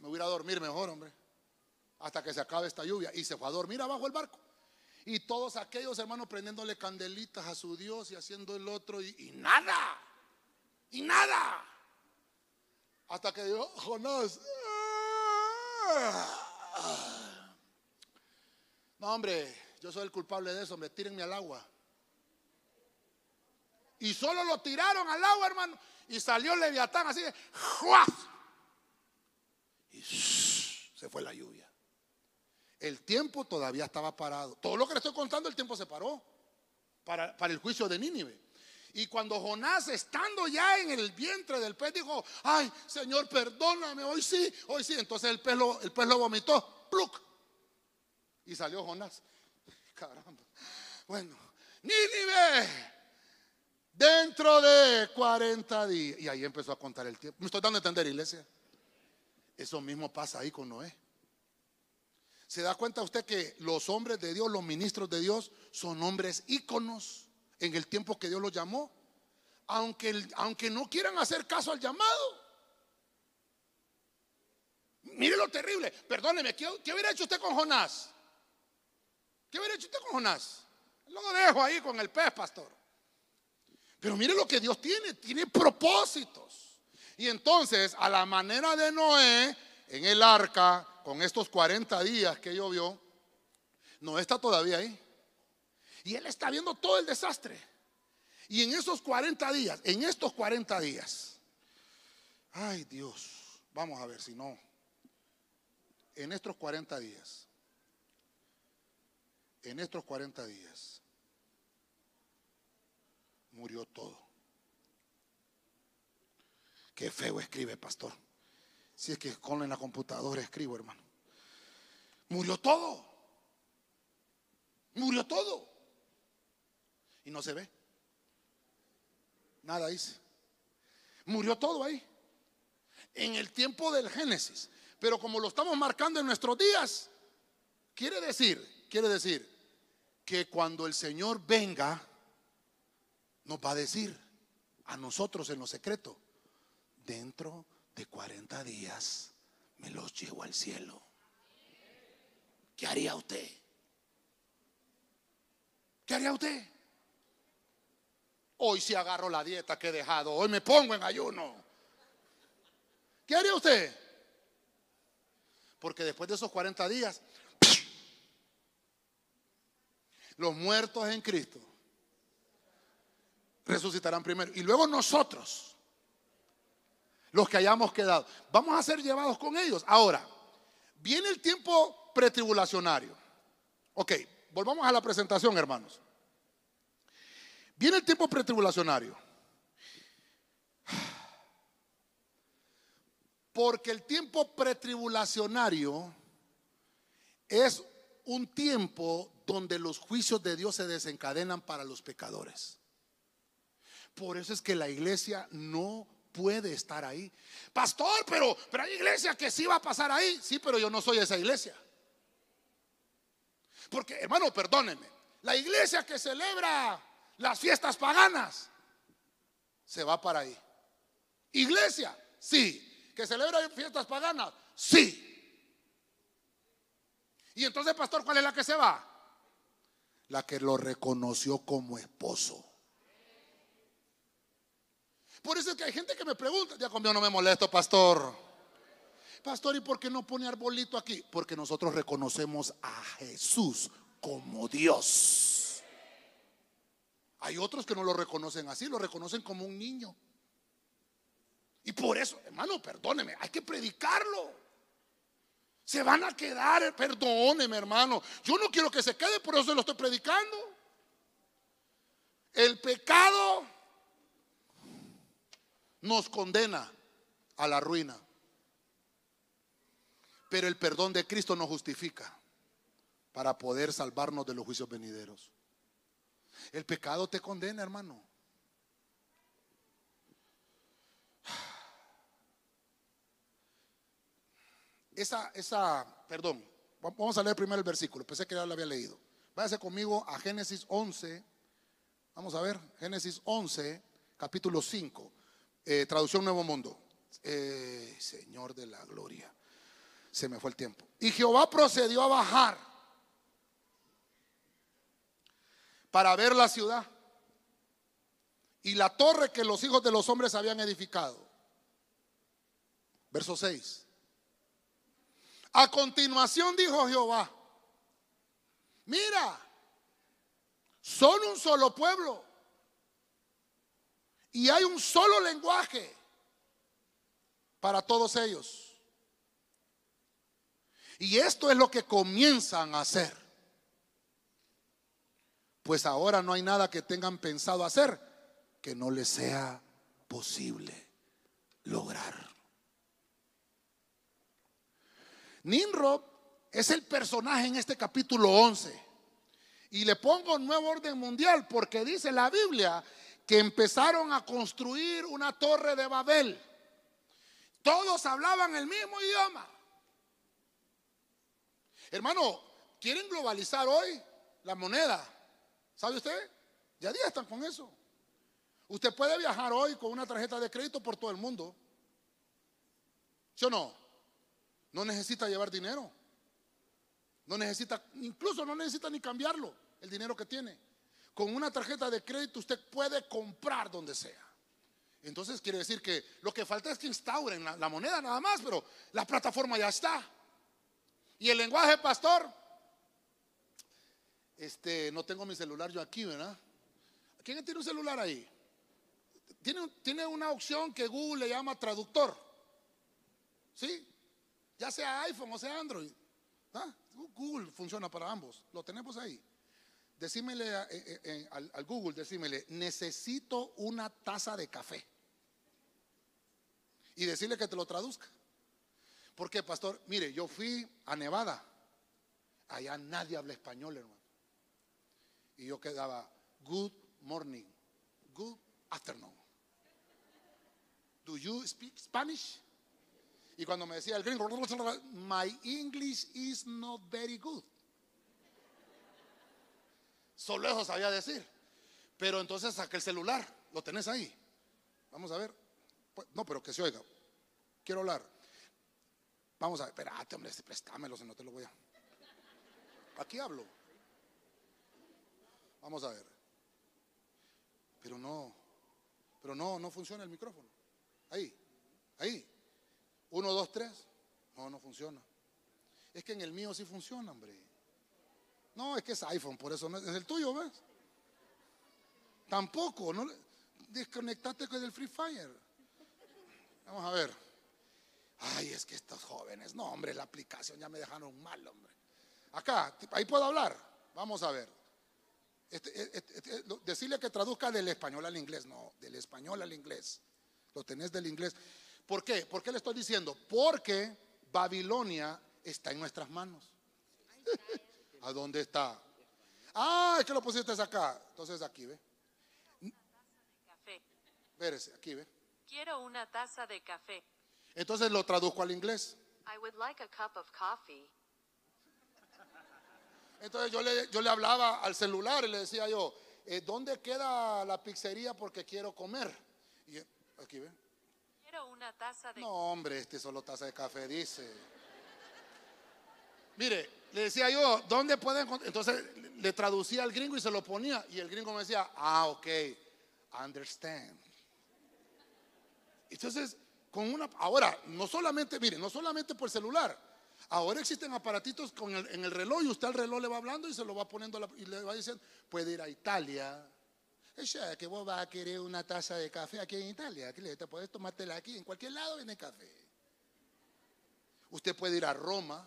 me voy a dormir mejor, hombre, hasta que se acabe esta lluvia. Y se fue a dormir abajo del barco. Y todos aquellos hermanos prendiéndole candelitas a su Dios y haciendo el otro y, nada. Y nada. Hasta que dijo, Jonás, no, hombre, yo soy el culpable de eso, me tírenme al agua. Y solo lo tiraron al agua, hermano. Y salió Leviatán así de Y se fue la lluvia. El tiempo todavía estaba parado. Todo lo que le estoy contando, el tiempo se paró para, para el juicio de Nínive. Y cuando Jonás, estando ya en el vientre del pez, dijo, ay, Señor, perdóname, hoy sí, hoy sí. Entonces el pez lo, el pez lo vomitó, pluk. Y salió Jonás. Caramba. Bueno, Nínive, dentro de 40 días. Y ahí empezó a contar el tiempo. Me estoy dando a entender, iglesia. Eso mismo pasa ahí con Noé. ¿Se da cuenta usted que los hombres de Dios, los ministros de Dios, son hombres íconos? en el tiempo que Dios los llamó, aunque, aunque no quieran hacer caso al llamado. Mire lo terrible. Perdóneme, ¿qué, hubiera hecho usted con Jonás? ¿Qué hubiera hecho usted con Jonás? Lo dejo ahí con el pez, pastor. Pero mire lo que Dios tiene, tiene propósitos. Y entonces, a la manera de Noé, en el arca, con estos 40 días que llovió, Noé está todavía ahí. Y él está viendo todo el desastre. Y en esos 40 días, en estos 40 días, ay Dios, vamos a ver si no, en estos 40 días, en estos 40 días, murió todo. Qué feo escribe, pastor. Si es que con la computadora escribo, hermano. Murió todo. Murió todo. Y no se ve. Nada dice. Murió todo ahí. En el tiempo del Génesis. Pero como lo estamos marcando en nuestros días, quiere decir, quiere decir que cuando el Señor venga, nos va a decir a nosotros en lo secreto, dentro de 40 días me los llevo al cielo. ¿Qué haría usted? ¿Qué haría usted? Hoy si agarro la dieta que he dejado, hoy me pongo en ayuno. ¿Qué haría usted? Porque después de esos 40 días, los muertos en Cristo resucitarán primero. Y luego nosotros, los que hayamos quedado, vamos a ser llevados con ellos. Ahora, viene el tiempo pretribulacionario. Ok, volvamos a la presentación, hermanos. Viene el tiempo pretribulacionario. Porque el tiempo pretribulacionario es un tiempo donde los juicios de Dios se desencadenan para los pecadores. Por eso es que la iglesia no puede estar ahí. Pastor, pero, pero hay iglesia que sí va a pasar ahí. Sí, pero yo no soy esa iglesia. Porque, hermano, perdónenme. La iglesia que celebra las fiestas paganas se va para ahí. Iglesia, sí que celebra fiestas paganas? Sí. Y entonces, pastor, ¿cuál es la que se va? La que lo reconoció como esposo. Por eso es que hay gente que me pregunta, ya conmigo no me molesto, pastor. Pastor, ¿y por qué no pone arbolito aquí? Porque nosotros reconocemos a Jesús como Dios. Hay otros que no lo reconocen así, lo reconocen como un niño. Y por eso, hermano, perdóneme, hay que predicarlo. Se van a quedar, perdóneme, hermano. Yo no quiero que se quede, por eso lo estoy predicando. El pecado nos condena a la ruina. Pero el perdón de Cristo nos justifica para poder salvarnos de los juicios venideros. El pecado te condena, hermano. esa, esa, perdón, vamos a leer primero el versículo, pensé que ya lo había leído. Váyase conmigo a Génesis 11, vamos a ver, Génesis 11, capítulo 5, eh, traducción Nuevo Mundo. Eh, Señor de la gloria, se me fue el tiempo. Y Jehová procedió a bajar para ver la ciudad y la torre que los hijos de los hombres habían edificado. Verso 6. A continuación dijo Jehová, mira, son un solo pueblo y hay un solo lenguaje para todos ellos. Y esto es lo que comienzan a hacer. Pues ahora no hay nada que tengan pensado hacer que no les sea posible lograr. Nimrod es el personaje en este capítulo 11. Y le pongo nuevo orden mundial porque dice la Biblia que empezaron a construir una torre de Babel. Todos hablaban el mismo idioma. Hermano, ¿quieren globalizar hoy la moneda? ¿Sabe usted? Ya día están con eso. Usted puede viajar hoy con una tarjeta de crédito por todo el mundo. ¿Sí o no? No necesita llevar dinero. No necesita, incluso no necesita ni cambiarlo, el dinero que tiene. Con una tarjeta de crédito usted puede comprar donde sea. Entonces quiere decir que lo que falta es que instauren la, moneda nada más, pero la plataforma ya está. Y el lenguaje, pastor, este, no tengo mi celular yo aquí, ¿verdad? ¿Quién tiene un celular ahí? Tiene, tiene una opción que Google le llama traductor. ¿Sí? Ya sea iPhone o sea Android. ¿Ah? Google funciona para ambos. Lo tenemos ahí. Decímele a- eh, eh, al, al Google, decímele, necesito una taza de café. Y decirle que te lo traduzca. Porque, pastor, mire, yo fui a Nevada. Allá nadie habla español, hermano. Y yo quedaba, good morning, good afternoon. Do you speak Spanish? Y cuando me decía el gringo, my English is not very good. Solo eso sabía decir. Pero entonces saqué el celular, lo tenés ahí. Vamos a ver. Pues, No, pero que se oiga. Quiero hablar. Vamos a ver, espérate, hombre, préstamelo, si no te lo voy a. Aquí hablo. Vamos a ver. Pero no, pero no, no funciona el micrófono. Ahí, ahí. Uno, dos, tres. No, no funciona. Es que en el mío sí funciona, hombre. No, es que es iPhone, por eso no es, el tuyo, ¿ves? Tampoco, no desconectate con el Free Fire. Vamos a ver. Ay, es que estos jóvenes, no, hombre, la aplicación ya me dejaron mal, hombre. Acá, ahí puedo hablar. Vamos a ver. Este, este, este, lo- decirle que traduzca del español al inglés. No, del español al inglés. Lo tenés del inglés. ¿Por qué? ¿Por qué le estoy diciendo? Porque Babilonia está en nuestras manos. ¿A dónde está? Ah, es que lo pusiste acá. Entonces aquí, ve. Café. Espérese, aquí, ve. Quiero una taza de café. Entonces lo traduzco al inglés. I would like a cup of coffee. Entonces yo le, yo le hablaba al celular y le decía yo, eh, ¿dónde queda la pizzería porque quiero comer? Y aquí ve. Quiero una taza de No, hombre, este solo taza de café dice. Mire, le decía yo, ¿dónde pueden? Entonces le traducía al gringo y se lo ponía. Y el gringo me decía, ah, ok, understand. Entonces, con una. Ahora, no solamente, mire, no solamente por celular. Ahora existen aparatitos con en el reloj y usted al reloj le va hablando y se lo va poniendo y le va diciendo, puede ir a Italia. Ella, que vos vas a querer una taza de café aquí en Italia. Le te puedes tomártela aquí, en cualquier lado vende café. Usted puede ir a Roma.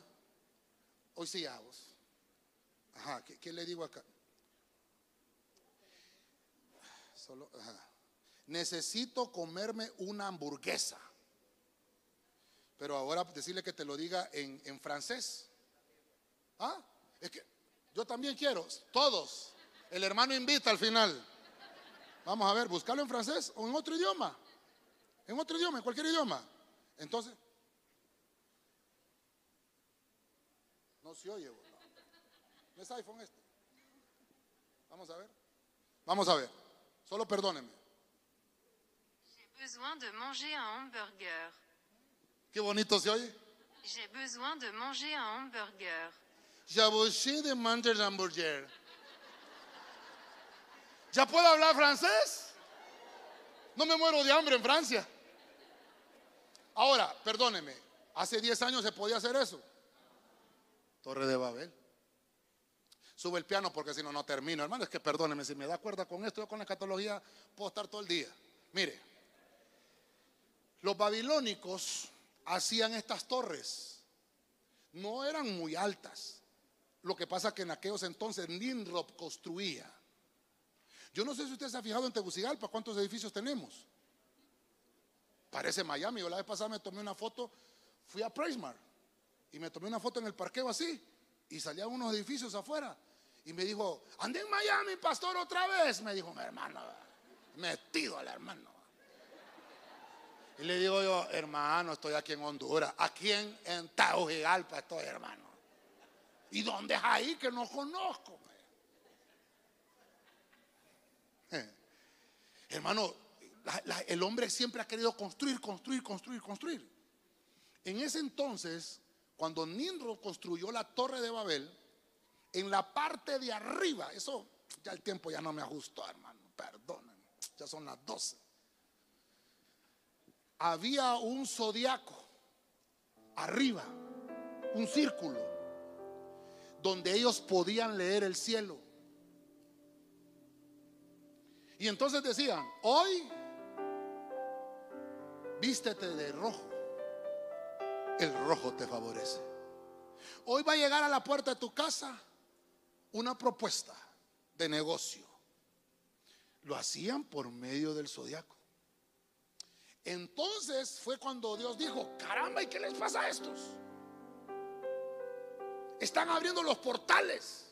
Hoy sí, a vos. Ajá, ¿qué, qué le digo acá? Solo, ajá. Necesito comerme una hamburguesa. Pero ahora decirle que te lo diga en, en francés. ¿Ah? Es que yo también quiero, todos. El hermano invita al final. Vamos a ver, buscarlo en francés o en otro idioma. En otro idioma, en cualquier idioma. Entonces, no se oye. bo. No es iPhone este. Vamos a ver. Vamos a ver. Solo perdónenme. J'ai besoin de manger un hamburger. Qué bonito se oye. J'ai besoin de manger un hamburger. Jaboché de manger hamburger. ¿Ya puedo hablar francés? No me muero de hambre en Francia. Ahora, perdóneme, hace 10 años se podía hacer eso. Torre de Babel. Sube el piano porque si no, no termino. Hermano, es que perdóneme, si me da cuerda con esto, yo con la escatología puedo estar todo el día. Mire, los babilónicos hacían estas torres. No eran muy altas. Lo que pasa que en aquellos entonces Nimrod construía. Yo no sé si usted se ha fijado en Tegucigalpa cuántos edificios tenemos. Parece Miami. Yo la vez pasada me tomé una foto, fui a Pricemark y me tomé una foto en el parqueo así y salían unos edificios afuera y me dijo, andé en Miami, pastor, otra vez. Me dijo, mi hermano, metido al hermano. Y le digo yo, hermano, estoy aquí en Honduras, aquí en, en Tegucigalpa estoy, hermano. ¿Y dónde es ahí que no conozco? Eh. Hermano, el hombre siempre ha querido construir, construir, construir, construir. En ese entonces, cuando Nimrod construyó la torre de Babel, en la parte de arriba, eso ya el tiempo ya no me ajustó, hermano, perdonen, ya son las 12. Había un zodiaco arriba, un círculo, donde ellos podían leer el cielo. Y entonces decían, hoy vístete de rojo. El rojo te favorece. Hoy va a llegar a la puerta de tu casa una propuesta de negocio. Lo hacían por medio del zodiaco. Entonces fue cuando Dios dijo, caramba, ¿y qué les pasa a estos? Están abriendo los portales.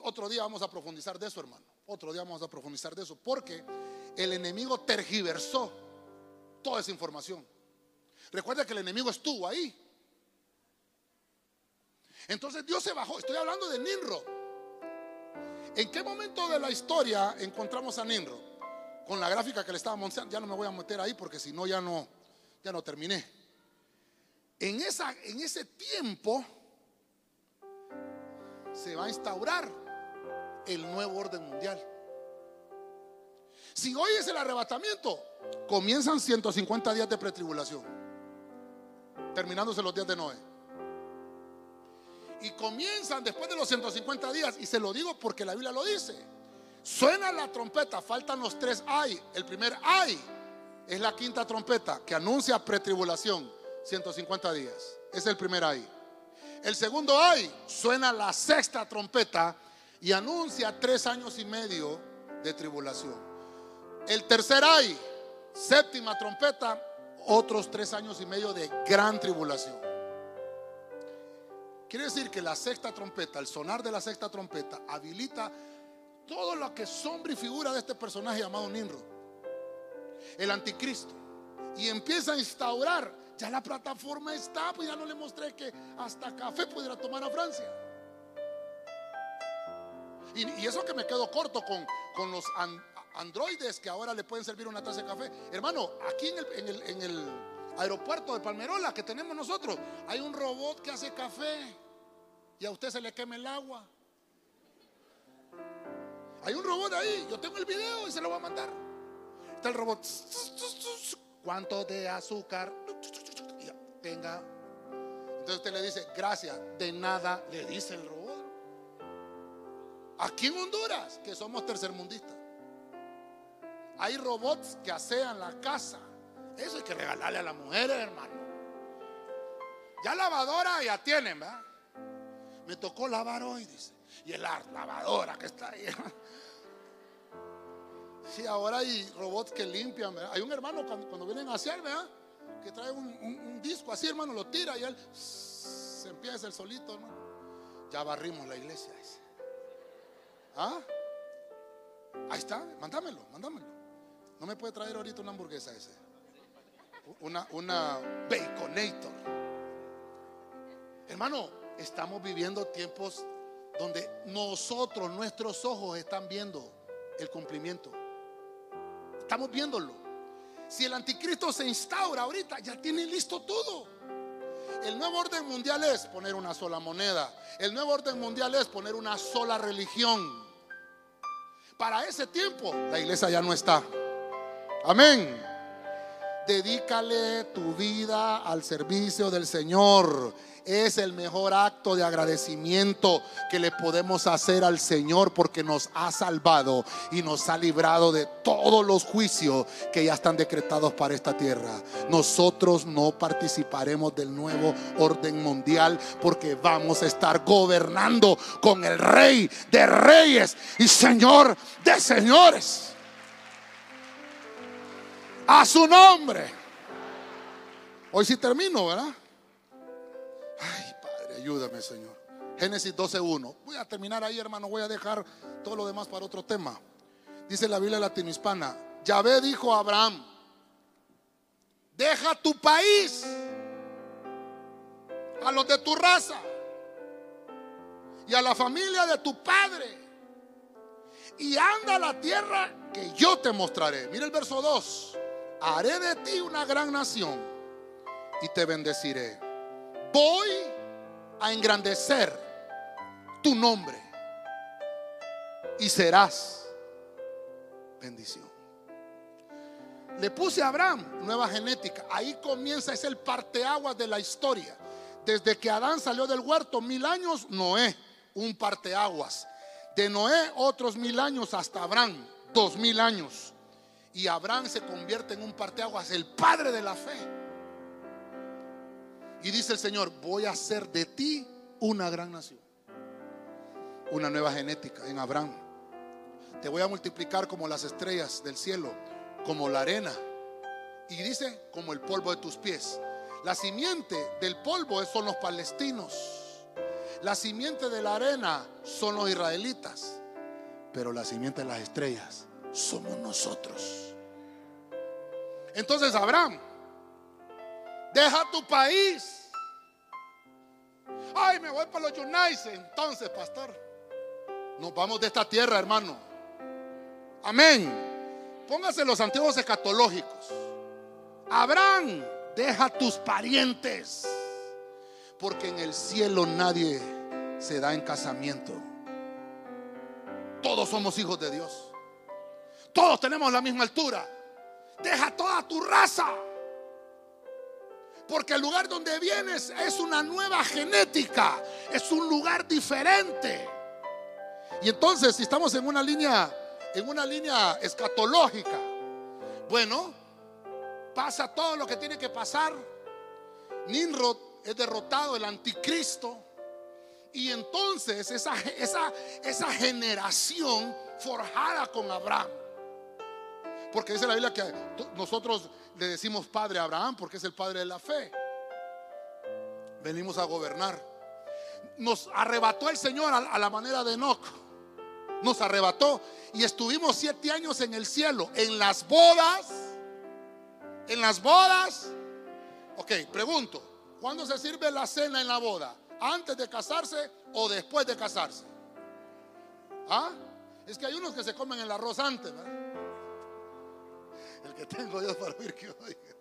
Otro día vamos a profundizar de eso, hermano. Otro día vamos a profundizar de eso. Porque el enemigo tergiversó toda esa información. Recuerda que el enemigo estuvo ahí. Entonces Dios se bajó. Estoy hablando de Ninro. ¿En qué momento de la historia encontramos a Ninro? Con la gráfica que le estaba mostrando. Ya no me voy a meter ahí porque si no ya no ya no terminé. En, esa, en ese tiempo se va a instaurar el nuevo orden mundial. Si hoy es el arrebatamiento, comienzan 150 días de pretribulación, terminándose los días de Noé. Y comienzan después de los 150 días, y se lo digo porque la Biblia lo dice. Suena la trompeta, faltan los tres ay. El primer ay es la quinta trompeta que anuncia pretribulación, 150 días. Es el primer ay. El segundo ay suena la sexta trompeta y anuncia tres años y medio de tribulación. El tercer ay, séptima trompeta, otros tres años y medio de gran tribulación. Quiere decir que la sexta trompeta, el sonar de la sexta trompeta, habilita todo lo que sombra y figura de este personaje llamado Nimrod, el anticristo, y empieza a instaurar. Ya la plataforma está, pues ya no le mostré que hasta café pudiera tomar a Francia. Y, eso que me quedo corto con, con los androides que ahora le pueden servir una taza de café. Hermano, aquí en el, aeropuerto de Palmerola que tenemos nosotros, hay un robot que hace café y a usted se le quema el agua. Hay un robot ahí, yo tengo el video y se lo voy a mandar. Está el robot. ¿Cuánto de azúcar? Tenga. Entonces usted le dice, gracias, de nada, le dice el robot. Aquí en Honduras, que somos tercermundistas, hay robots que asean la casa. Eso hay que regalarle a las mujeres, hermano. Ya lavadora ya tienen, ¿verdad? Me tocó lavar hoy, dice. Y el ar- lavadora que está ahí. Sí, ahora hay robots que limpian, ¿verdad? Hay un hermano cuando, cuando vienen a hacer, ¿verdad? Que trae un, disco así, hermano, lo tira y él se empieza el solito, hermano. Ya barrimos la iglesia. dice. ¿Ah? Ahí está, mándamelo, mándamelo. No me puede traer ahorita una hamburguesa ese. Una, una baconator. Hermano, estamos viviendo tiempos donde nosotros, nuestros ojos están viendo el cumplimiento. Estamos viéndolo. Si el anticristo se instaura ahorita, ya tiene listo todo. El nuevo orden mundial es poner una sola moneda. El nuevo orden mundial es poner una sola religión. Para ese tiempo, la iglesia ya no está. Amén. Dedícale tu vida al servicio del Señor. Es el mejor acto de agradecimiento que le podemos hacer al Señor porque nos ha salvado y nos ha librado de todos los juicios que ya están decretados para esta tierra. Nosotros no participaremos del nuevo orden mundial porque vamos a estar gobernando con el Rey de Reyes y Señor de Señores. A su nombre. Hoy sí termino, ¿verdad? Ay, Padre, ayúdame, Señor. Génesis 12.1. Voy a terminar ahí, hermano. Voy a dejar todo lo demás para otro tema. Dice la Biblia latinohispana. Yahvé dijo a Abraham, deja tu país, a los de tu raza y a la familia de tu padre y anda a la tierra que yo te mostraré. Mira el verso 2. Haré de ti una gran nación y te bendeciré. Voy a engrandecer tu nombre y serás bendición. Le puse a Abraham nueva genética. Ahí comienza, es el parteaguas de la historia. Desde que Adán salió del huerto, mil años, Noé, un parteaguas. De Noé, otros mil años hasta Abraham, dos mil años. Y Abraham se convierte en un parteaguas, el padre de la fe. Y dice el Señor, voy a hacer de ti una gran nación. Una nueva genética en Abraham. Te voy a multiplicar como las estrellas del cielo, como la arena. Y dice, como el polvo de tus pies. La simiente del polvo son los palestinos. La simiente de la arena son los israelitas. Pero la simiente de las estrellas somos nosotros. Entonces, Abraham, deja tu país. Ay, me voy para los United. Entonces, pastor, nos vamos de esta tierra, hermano. Amén. Póngase los antiguos escatológicos. Abraham, deja tus parientes. Porque en el cielo nadie se da en casamiento. Todos somos hijos de Dios. Todos tenemos la misma altura. Deja toda tu raza. Porque el lugar donde vienes es una nueva genética. Es un lugar diferente. Y entonces, si estamos en una línea, en una línea escatológica, bueno, pasa todo lo que tiene que pasar. Nimrod es derrotado, el anticristo. Y entonces esa, esa, esa generación forjada con Abraham. Porque dice la Biblia que nosotros le decimos padre a Abraham porque es el padre de la fe. Venimos a gobernar. Nos arrebató el Señor a, la manera de Enoch. Nos arrebató y estuvimos siete años en el cielo, en las bodas. En las bodas. Ok, pregunto, ¿cuándo se sirve la cena en la boda? ¿Antes de casarse o después de casarse? ¿Ah? Es que hay unos que se comen el arroz antes, ¿verdad? El que tengo Dios para oír que oiga.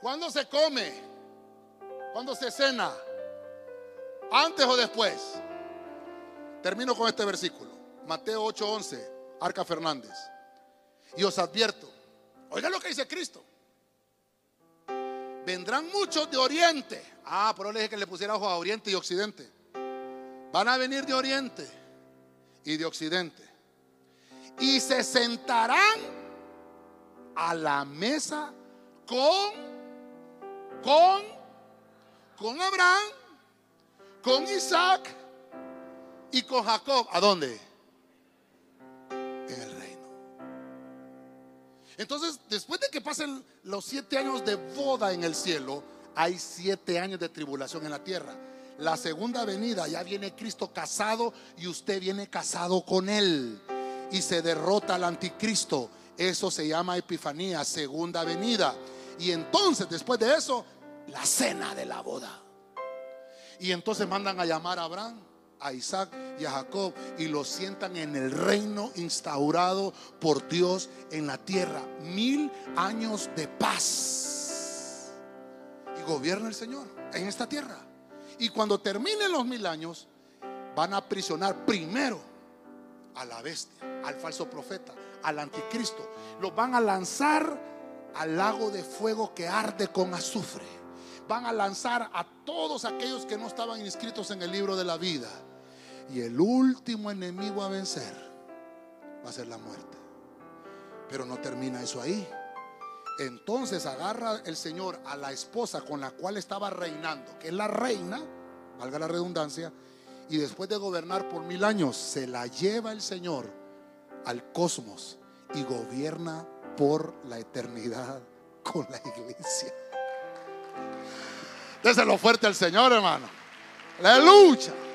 ¿Cuándo se come? ¿Cuándo se cena? ¿Antes o después? Termino con este versículo. Mateo 8:11, Arca Fernández. Y os advierto, oiga lo que dice Cristo. Vendrán muchos de Oriente. Ah, pero le dije que le pusiera ojo a Oriente y Occidente. Van a venir de Oriente y de Occidente. Y se sentarán a la mesa con, con, con Abraham, con Isaac y con Jacob. ¿A dónde? En el reino. Entonces, después de que pasen los siete años de boda en el cielo, hay siete años de tribulación en la tierra. La segunda venida ya viene Cristo casado y usted viene casado con él. Y se derrota al anticristo eso se llama Epifanía, segunda venida. Y entonces, después de eso, la cena de la boda. Y entonces mandan a llamar a Abraham, a Isaac y a Jacob y los sientan en el reino instaurado por Dios en la tierra. Mil años de paz. Y gobierna el Señor en esta tierra. Y cuando terminen los mil años, van a aprisionar primero a la bestia, al falso profeta, al anticristo. Los van a lanzar al lago de fuego que arde con azufre. Van a lanzar a todos aquellos que no estaban inscritos en el libro de la vida. Y el último enemigo a vencer va a ser la muerte. Pero no termina eso ahí. Entonces agarra el Señor a la esposa con la cual estaba reinando, que es la reina, valga la redundancia, y después de gobernar por mil años, se la lleva el Señor al cosmos y gobierna por la eternidad con la iglesia. Déselo fuerte al Señor, hermano. Aleluya.